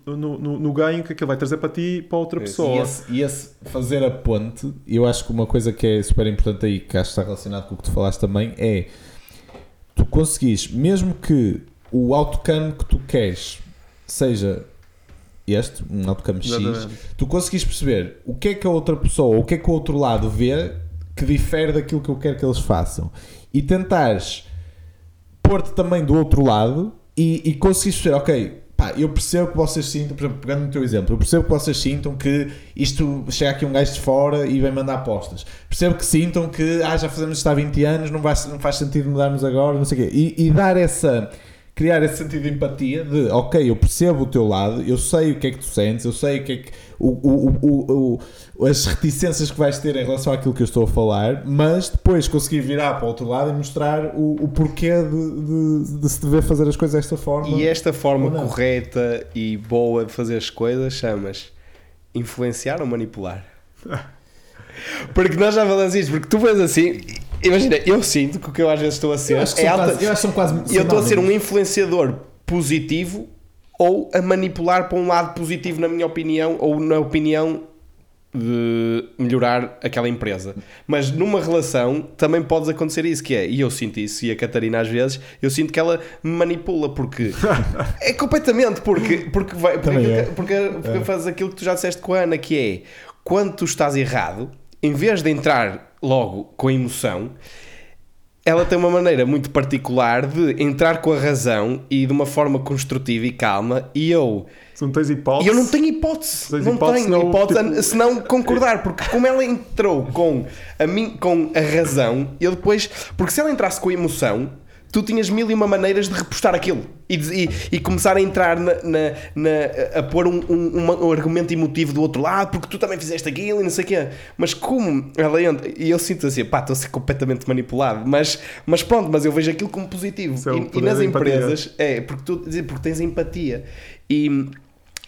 no, no, no ganho que aquilo vai trazer para ti e para outra pessoa. E esse, e esse, fazer a ponte, eu acho que uma coisa que é super importante aí, que acho que está relacionado com o que tu falaste também, é tu conseguires, mesmo que o outcome que tu queres seja este, um outcome X, tu conseguis perceber o que é que a outra pessoa, o que é que o outro lado vê que difere daquilo que eu quero que eles façam e tentares pôr-te também do outro lado e, e conseguires perceber, ok, pá, eu percebo que vocês sintam, por exemplo, pegando no teu exemplo, eu percebo que vocês sintam que isto chega aqui um gajo de fora e vem mandar apostas. Percebo que sintam que ah, já fazemos isto há 20 anos, não, vai, não faz sentido mudarmos agora, não sei o quê. E, e dar essa criar esse sentido de empatia de ok, eu percebo o teu lado, eu sei o que é que tu sentes, eu sei o que é que o, o, o, as reticências que vais ter em relação àquilo que eu estou a falar, mas depois conseguir virar para o outro lado e mostrar o, porquê de, de, de, se dever fazer as coisas desta forma. E esta forma correta e boa de fazer as coisas chamas influenciar ou manipular? [laughs] Porque nós já falamos isto, porque tu vês assim, Imagina, eu sinto que o que eu às vezes estou a ser. Eu acho que é alta, quase, eu acho que são quase. Eu estou a ser um influenciador positivo ou a manipular para um lado positivo, na minha opinião, ou na opinião de melhorar aquela empresa. Mas numa relação também pode acontecer isso, que é, e eu sinto isso, e a Catarina às vezes, eu sinto que ela me manipula, porque [laughs] é completamente, porque, porque, vai, porque, é. porque, porque é. faz aquilo que tu já disseste com a Ana, que é quando tu estás errado, em vez de entrar logo com emoção, ela tem uma maneira muito particular de entrar com a razão e de uma forma construtiva e calma, e eu. Não tens hipótese. Eu não tenho hipótese. Não hipótese, tenho não, hipótese tipo- se não concordar, porque como ela entrou com a, mim, com a razão, eu depois. Porque se ela entrasse com a emoção, tu tinhas mil e uma maneiras de repostar aquilo e, e, e começar a entrar na, na- na- a pôr um, um, um argumento emotivo do outro lado, porque tu também fizeste aquilo e não sei o quê. Mas como ela entra, e eu sinto assim, pá, estou a ser completamente manipulado, mas, mas pronto, mas eu vejo aquilo como positivo. É E- e, nas empresas, é, porque, tu, porque tens empatia. E,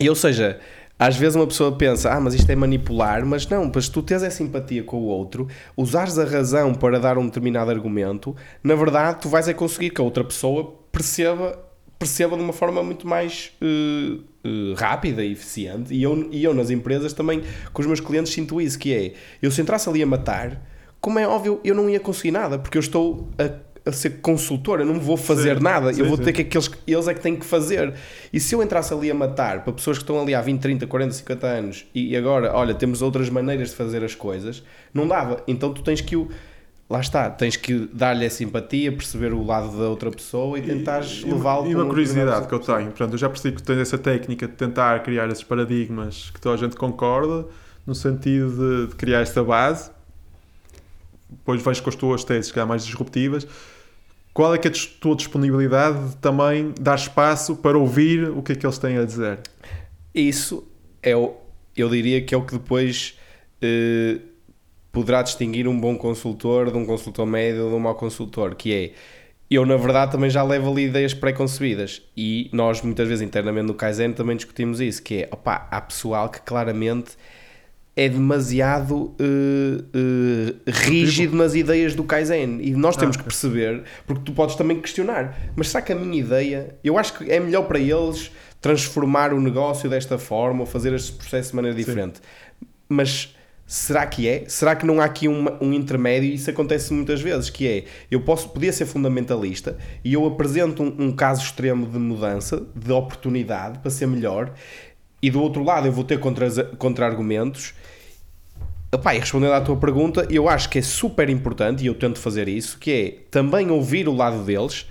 e, ou seja, às vezes uma pessoa pensa, ah, mas isto é manipular, mas não, mas tu tens essa empatia com o outro, usares a razão para dar um determinado argumento, na verdade tu vais é conseguir que a outra pessoa perceba, perceba de uma forma muito mais eh, eh, rápida e eficiente. E eu, e eu nas empresas também, com os meus clientes, sinto isso, que é, eu se entrasse ali a matar, como é óbvio, eu não ia conseguir nada, porque eu estou a a ser consultor, eu não vou fazer Sim, nada, sim, eu vou sim. ter que aqueles, eles é que têm que fazer. E se eu entrasse ali a matar para pessoas que estão ali há 20, 30, 40, 50 anos e agora, olha, temos outras maneiras de fazer as coisas, não dava. Então tu tens que o. Lá está, tens que dar-lhe essa simpatia, perceber o lado da outra pessoa e tentares levá-lo E uma um curiosidade que eu tenho, portanto, eu já percebi que tens essa técnica de tentar criar esses paradigmas que toda a gente concorda, no sentido de, de criar esta base. Depois vais com as tuas teses, que há mais disruptivas. Qual é que é a tua disponibilidade de também dar espaço para ouvir o que é que eles têm a dizer? Isso é o, eu diria que é o que depois eh, poderá distinguir um bom consultor de um consultor médio ou de um mau consultor, que é eu na verdade também já levo ali ideias pré-concebidas e nós muitas vezes internamente no Kaizen também discutimos isso, que é, opá, há pessoal que claramente é demasiado eh, eh, rígido nas ideias do Kaizen. E nós temos Ah, que perceber, porque tu podes também questionar, mas será que a minha ideia, eu acho que é melhor para eles transformar o negócio desta forma ou fazer este processo de maneira diferente, mas será que é? Será que não há aqui uma- um intermédio? Isso acontece muitas vezes, que é, eu posso, podia ser fundamentalista e eu apresento um, um caso extremo de mudança, de oportunidade para ser melhor e do outro lado eu vou ter contra- contra-argumentos Epá, e respondendo à tua pergunta, eu acho que é super importante, e eu tento fazer isso, que é também ouvir o lado deles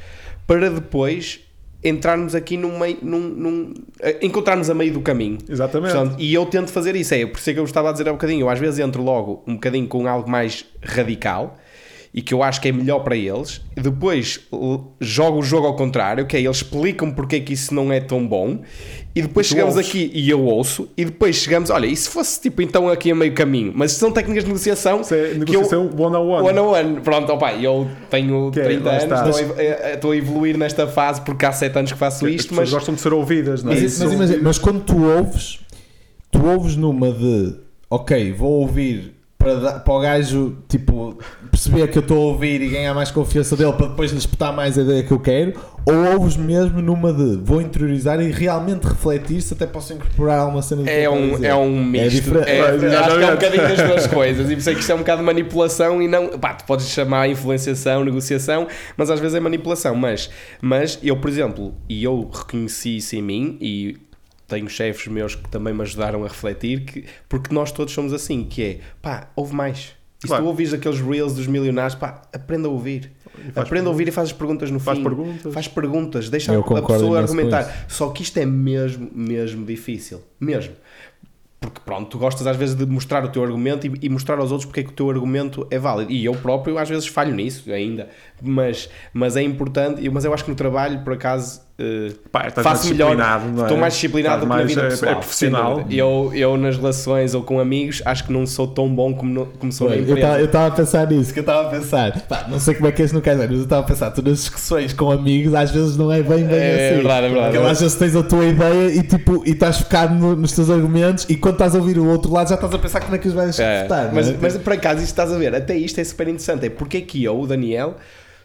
para depois entrarmos aqui num meio, num, num- eh, encontrarmos a meio do caminho. Exatamente. Portanto, e eu tento fazer isso, é por isso é que eu estava a dizer há um bocadinho, eu às vezes entro logo um bocadinho com algo mais radical e que eu acho que é melhor para eles, e depois jogo o jogo ao contrário, que é eles explicam porque é que isso não é tão bom, e depois E chegamos ouves. aqui e eu ouço, e depois chegamos, olha, e se fosse tipo então aqui a meio caminho, mas são técnicas de negociação Isso é que negociação eu, one on one. One on one. Pronto, opa, eu tenho Que é, 30 lá anos, estou a, eh, estou a evoluir nesta fase porque há 7 anos que faço As isto, mas gostam de ser ouvidas, não é? Mas, mas imagina, mas quando tu ouves, tu ouves numa de ok, vou ouvir para, para o gajo tipo, perceber que eu estou a ouvir e ganhar mais confiança dele para depois lhe espetar mais a ideia que eu quero, ou ouves mesmo numa de vou interiorizar e realmente refletir se até posso incorporar alguma cena que é quero um, é um misto. diferente. É, Mas, acho que é um bocadinho das duas [laughs] coisas. E por isso é que isto é um bocado de manipulação e não. Pá, tu podes chamar influenciação, negociação, mas às vezes é manipulação. Mas, mas eu, por exemplo, e eu reconheci isso em mim e tenho chefes meus que também me ajudaram a refletir, que, porque nós todos somos assim, que é pá, ouve mais. E se Claro. tu ouvis aqueles reels dos milionários, pá, aprenda a ouvir. Aprenda a ouvir e faz as perguntas no Faz fim. perguntas. Faz perguntas, deixa Eu a pessoa argumentar. Só que isto é mesmo, mesmo difícil. Mesmo. Porque pronto, tu gostas às vezes de mostrar o teu argumento e, e mostrar aos outros porque é que o teu argumento é válido. E eu próprio às vezes falho nisso ainda. Mas, mas é importante, e- mas eu acho que no trabalho, por acaso, eh, Pá, faço mais melhor. é? Estou mais disciplinado Estás do que na mais, vida é- pessoal. é profissional. Eu, eu nas relações ou com amigos acho que não sou tão bom como, no, como sou na Foi, eu estava a pensar nisso, que eu estava a pensar, pá, não sei como é que és no caso, mas eu estava a pensar, tu nas discussões com amigos às vezes não é bem bem É assim. verdade, é verdade. Porque às vezes tens a tua ideia e tipo, e estás focado no- nos teus argumentos e quando estás a ouvir o outro lado já estás a pensar como é que os vais É, executar. mas, é? mas por acaso isto estás a ver, até isto é super interessante. É porque é que eu, o Daniel,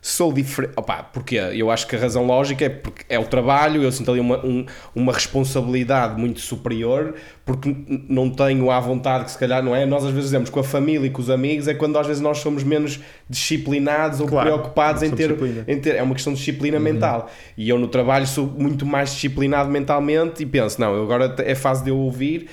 sou diferente. Opá, porque eu acho que a razão lógica é porque é o trabalho, eu sinto ali uma, um- uma responsabilidade muito superior, porque não tenho à vontade que se calhar não é. Nós às vezes dizemos com a família e com os amigos é quando às vezes nós somos menos disciplinados ou Claro, preocupados em ter, em ter. É uma questão de disciplina Uhum. mental. E eu no trabalho sou muito mais disciplinado mentalmente e penso, não, agora é fase de eu ouvir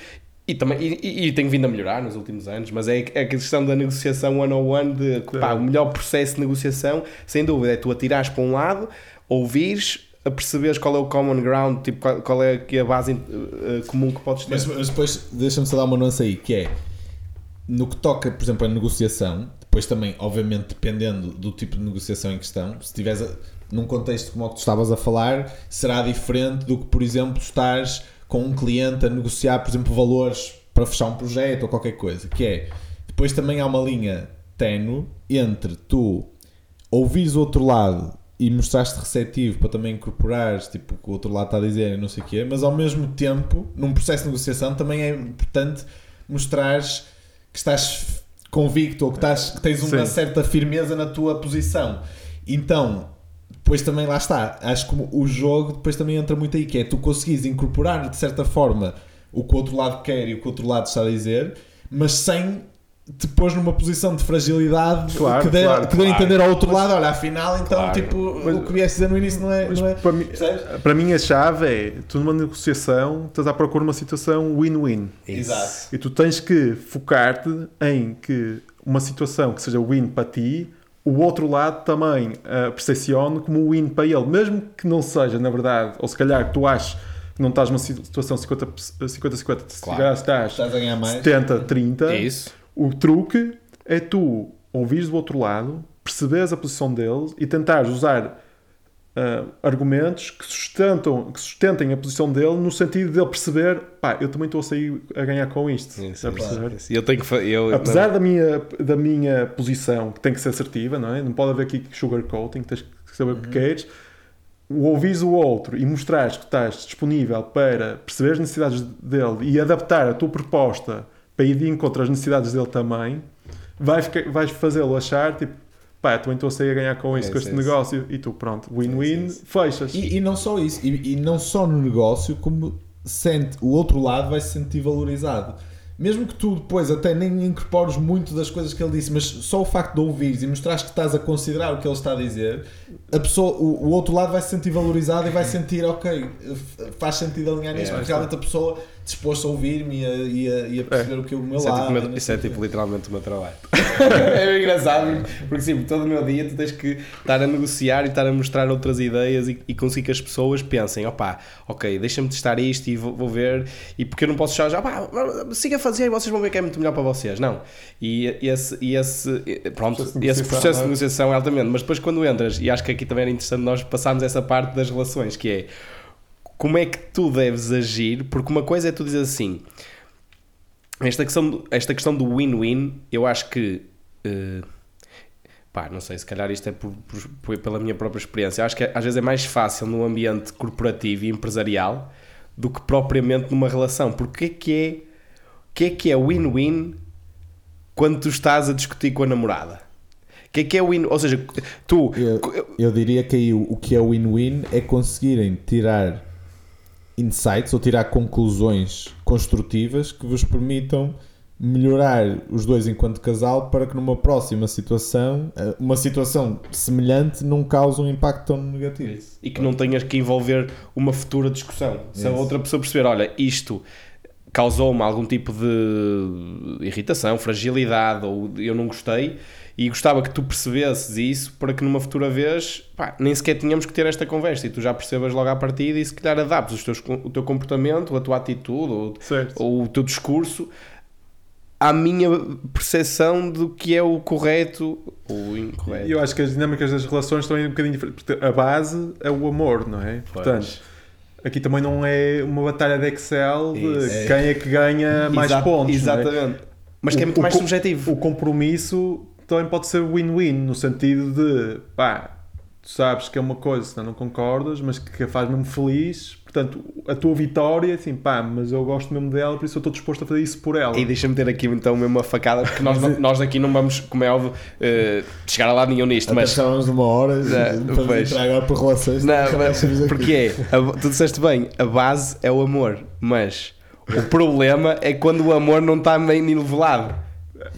E, também, e, e tem vindo a melhorar nos últimos anos, mas é, é a questão da negociação one-on-one, de pá, o melhor processo de negociação, sem dúvida, é tu atirares para um lado, ouvires, a perceberes qual é o common ground, tipo, qual, qual é aqui a base uh, comum que podes ter. Mas, mas depois, deixa-me só dar uma nuance aí, que é, no que toca, por exemplo, a negociação, depois também, obviamente, dependendo do tipo de negociação em questão, se estiveres num contexto como o que tu estavas a falar, será diferente do que, por exemplo, estás com um cliente a negociar, por exemplo, valores para fechar um projeto ou qualquer coisa. Que é, depois também há uma linha tenue entre tu ouvires o outro lado e mostraste receptivo para também incorporares tipo, o que o outro lado está a dizer e não sei o quê, mas ao mesmo tempo, num processo de negociação, também é importante mostrares que estás convicto ou que, estás, que tens uma Sim. certa firmeza na tua posição. Então, depois também lá está. Acho que o jogo depois também entra muito aí, que é tu conseguires incorporar de certa forma o que o outro lado quer e o que o outro lado está a dizer, mas sem te pôs numa posição de fragilidade claro, que dê, claro, que dê claro. entender ao outro lado, olha, afinal, então, tipo, mas, o que vieste dizer no início não é. Não é para, mim, para mim, a chave é tu numa negociação estás à procura de uma situação win-win. Exato. E tu tens que focar-te em que uma situação que seja win para ti o outro lado também uh, percepcione como win para ele, mesmo que não seja, na verdade, ou se calhar que tu achas que não estás numa situação 50-50, se claro. estás, estás 70-30, é isso. o truque é tu ouvires do outro lado, perceberes a posição deles e tentares usar uh, argumentos que sustentam, que sustentem a posição dele no sentido de ele perceber, pá, eu também estou a sair a ganhar com isto. Sim, sim, claro. eu tenho que, eu, Apesar da minha, da minha posição, que tem que ser assertiva, não é? Não pode haver aqui sugarcoating, tens que saber uhum. o que uhum. queres. O ouvires o outro e mostrares que estás disponível para perceber as necessidades dele e adaptar a tua proposta para ir de encontro às necessidades dele também, vais, vais fazê-lo achar tipo pá, também estou a sair a ganhar com isso, é, com este é, negócio, e tu, pronto, win-win, fechas. E, e, não só isso, e, e, não só no negócio, como sente, o outro lado vai se sentir valorizado. Mesmo que tu depois até nem incorpores muito das coisas que ele disse, mas só o facto de ouvires e mostrares que estás a considerar o que ele está a dizer, a pessoa, o, o outro lado vai se sentir valorizado e vai sentir, ok, faz sentido alinhar nisso, é, porque realmente a pessoa disposto a ouvir-me e, a, e, e a perceber é. o que é o meu isso lado. É tipo, isso é tipo literalmente o meu trabalho. [laughs] é engraçado, porque sim, todo o meu dia tu tens que estar a negociar e estar a mostrar outras ideias e, e conseguir que as pessoas pensem, opá, ok, deixa-me testar isto e vou, vou, ver, e porque eu não posso já, opá, siga a fazer e vocês vão ver que é muito melhor para vocês. Não. E esse, e esse pronto, processo esse processo de é? negociação é altamente, mas depois quando entras, e acho que aqui também era interessante nós passarmos essa parte das relações, que é como é que tu deves agir, porque uma coisa é tu dizer assim, esta questão, esta questão do win-win, eu acho que uh, pá, não sei, se calhar isto é por, por, pela minha própria experiência, eu acho que às vezes é mais fácil no ambiente corporativo e empresarial do que propriamente numa relação, porque que é que é o que é que é win-win quando tu estás a discutir com a namorada? O que é que é win? Ou seja, tu. Eu, eu diria que aí o que é win-win é conseguirem tirar insights ou tirar conclusões construtivas que vos permitam melhorar os dois enquanto casal para que numa próxima situação, eh, uma situação semelhante não cause um impacto tão negativo. Isso. E que não tenhas que envolver uma futura discussão. Se a outra pessoa perceber, olha, isto causou-me algum tipo de irritação, fragilidade ou eu não gostei, e gostava que tu percebesses isso para que numa futura vez pá, nem sequer tínhamos que ter esta conversa e tu já percebas logo à partida e se calhar adaptes os teus, o teu comportamento, a tua atitude ou, ou o teu discurso à minha percepção do que é o correto ou o incorreto. Eu acho que as dinâmicas das relações também é um bocadinho diferente. A base é o amor, não é? Pois. Portanto, aqui também não é uma batalha de Excel de quem é que ganha mais Exa pontos. É? Exatamente. É? Mas que é muito o, mais subjetivo. O compromisso também pode ser win-win, no sentido de pá, tu sabes que é uma coisa, senão não concordas, mas que faz mesmo feliz. Portanto, a tua vitória, assim, pá, mas eu gosto mesmo dela, por isso eu estou disposto a fazer isso por ela. E deixa-me ter aqui então mesmo uma facada, porque nós, nós aqui não vamos, como é óbvio, uh, chegar a lado nenhum nisto. Mas estávamos numa hora não, para entrar agora por relações. Não, mas, porque é, a, tu disseste bem, a base é o amor, mas o problema é quando o amor não está bem nivelado.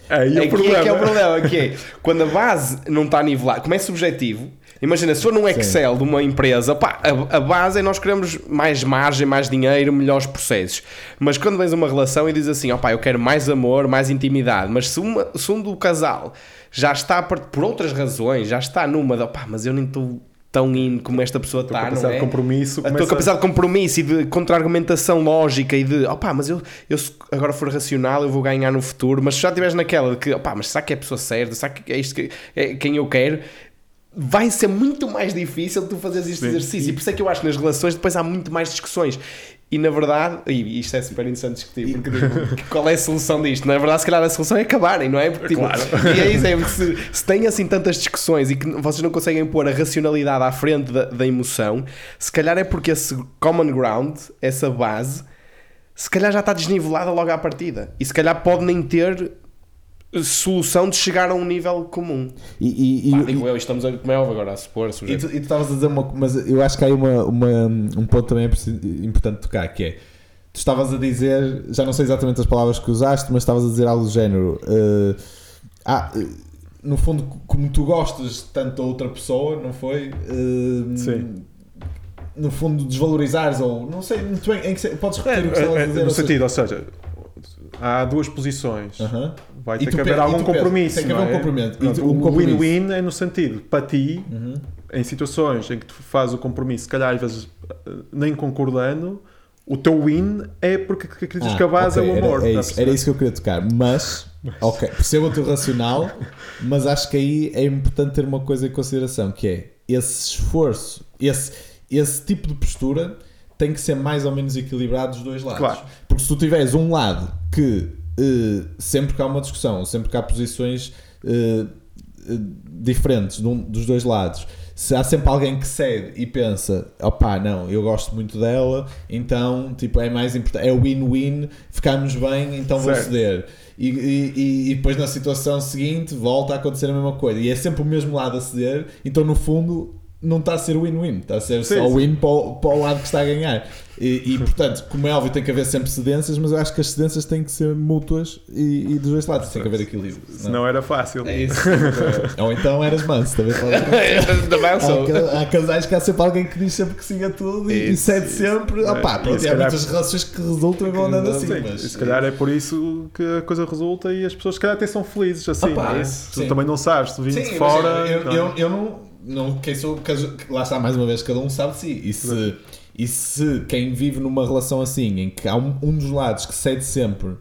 Aí é, o problema. é que é o problema, que é, quando a base não está nivelada, como é subjetivo, Imagina, se for num Excel de uma empresa, pá, a, a base é nós queremos mais margem, mais dinheiro, melhores processos. Mas quando vens uma relação e dizes assim, ó pá, eu quero mais amor, mais intimidade, mas se, uma, se um do casal já está por, por outras razões, já está numa de, pá, mas eu nem estou tão in como esta pessoa está, não capacidade é? de compromisso A tua começa- capacidade de compromisso e de contra-argumentação lógica e de, opá, mas eu, eu se agora for racional, eu vou ganhar no futuro, mas se já estiveres naquela de que, opá, mas será que é a pessoa certa, será que é isto que é quem eu quero, vai ser muito mais difícil tu fazeres este Sim. exercício. E por isso é que eu acho que nas relações depois há muito mais discussões. E na verdade, e isto é super interessante discutir, porque tipo, [laughs] qual é a solução disto? Na verdade, se calhar a solução é acabarem, não é? Porque, tipo, Claro. E é isso, é porque se, se tem assim tantas discussões e que vocês não conseguem pôr a racionalidade à frente da, da emoção, se calhar é porque esse common ground, essa base, se calhar já está desnivelada logo à partida. E se calhar pode nem ter solução de chegar a um nível comum. E, e, e- Pá, digo eu, estamos a, como é óbvio agora a supor, a E sujeito. tu e tu estavas a dizer uma mas eu acho que há aí uma, uma- um ponto também importante de tocar, que é tu estavas a dizer, já não sei exatamente as palavras que usaste, mas estavas a dizer algo do género. eh, ah, eh, no fundo, como tu gostas tanto da outra pessoa, não foi? Eh, Sim. No fundo, desvalorizares, ou não sei muito bem, em que, podes É, repetir o que estavas a é, dizer? no ou seja- sentido, ou seja, há duas posições. Aham. Vai ter que haver algum compromisso. tem que haver um é? compromisso. O win-win é no sentido, para ti, Uhum. em situações em que tu fazes o compromisso, se calhar às vezes eh, nem concordando, o teu win é porque acreditas Ah, que a base ok, é o era- amor. é está a isso, era isso que eu queria tocar. Mas, [laughs] ok, percebo o teu racional, mas acho que aí é importante ter uma coisa em consideração, que é esse esforço, esse, esse tipo de postura tem que ser mais ou menos equilibrado dos dois lados. Claro. Porque se tu tiveres um lado que eh, sempre que há uma discussão, sempre que há posições eh, diferentes um- dos dois lados, se há sempre alguém que cede e pensa, opá, não, eu gosto muito dela, então tipo, é mais importante, é win-win, ficamos bem, então vou Certo. ceder. E, e- e- e depois na situação seguinte volta a acontecer a mesma coisa. E é sempre o mesmo lado a ceder, então no fundo não está a ser win-win, está a ser Sim, só sim. win para o, para o lado que está a ganhar. E, e, portanto, como é óbvio, tem que haver sempre cedências, mas eu acho que as cedências têm que ser mútuas e, e dos dois lados tem que haver equilíbrio. Senão era fácil. É isso. Ou então eras manso, também [laughs] Há, há casais que há sempre alguém que diz sempre que siga tudo e, e Isso, cede isso. sempre. Opá, É, pronto, e e há muitas relações que resultam e vão andando assim. Sim, mas, e se calhar é por isso que a coisa resulta e as pessoas se calhar até são felizes assim. Opa, não é? isso, Tu sim. também não sabes, tu vindo Sim, de fora. eu, não é? eu, eu não, não quem sou, caso- lá está mais uma vez, cada um sabe de si. E se, e se quem vive numa relação assim, em que há um, um dos lados que cede sempre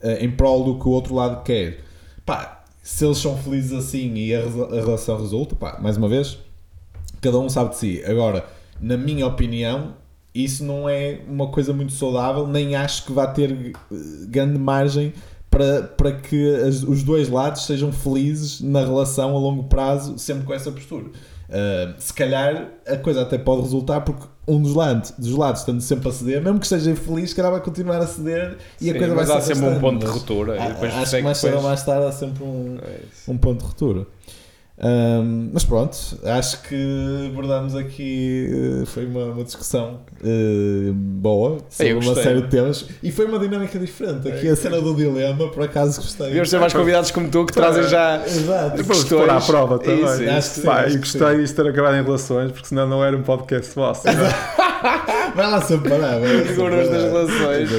eh, em prol do que o outro lado quer, pá, se eles são felizes assim e a, a relação resulta, pá, mais uma vez, cada um sabe de si. Agora, na minha opinião, isso não é uma coisa muito saudável, nem acho que vá ter eh, grande margem para, para que as- os dois lados sejam felizes na relação a longo prazo, sempre com essa postura. Uh, se calhar a coisa até pode resultar porque um dos lados, dos lados estando sempre a ceder, mesmo que esteja infeliz, se calhar vai continuar a ceder e a Sim, coisa vai mas ser há sempre um ponto de mas ruptura. a- depois Acho que mais cedo ou mais tarde há sempre um, É um ponto de ruptura. Ahm, mas pronto, acho que abordamos aqui. eh, foi uma, uma discussão eh, boa sobre uma série de temas e foi uma dinâmica diferente. Aqui a cena do dilema, por acaso gostei. Devíamos ter mais convidados como tu que trazem já. Exato. Pôr à prova também. Isso, isso. Acho que sim, Pá, acho e gostei disto ter acabado em relações, porque senão não era um podcast vosso. Vai lá [laughs] sempre parar. vai lá das relações.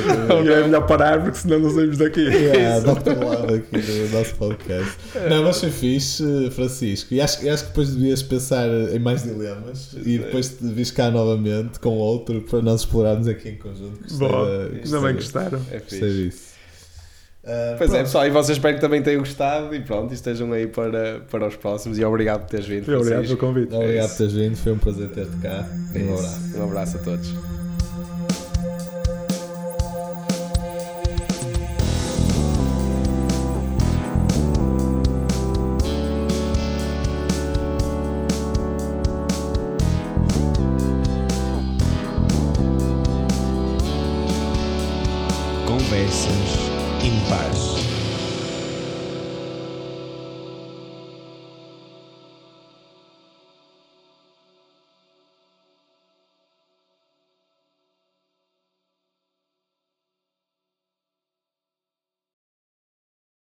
E é melhor parar, porque senão não saímos daqui. Yeah, Dr. Love aqui no nosso podcast. Não, mas foi fixe, Francisco. E acho, acho que depois devias pensar em mais dilemas e depois te vis cá novamente com outro para nós explorarmos aqui em conjunto. Gostei ainda bem da- gostaram. É Gostei disso. Ah, Pois é, pronto. pessoal, e vocês espero que também tenham gostado e pronto, e estejam aí para, para os próximos. E obrigado por teres vindo. Obrigado pelo convite. Obrigado É por teres vindo, foi um prazer ter-te cá. É Um abraço. Um abraço a todos.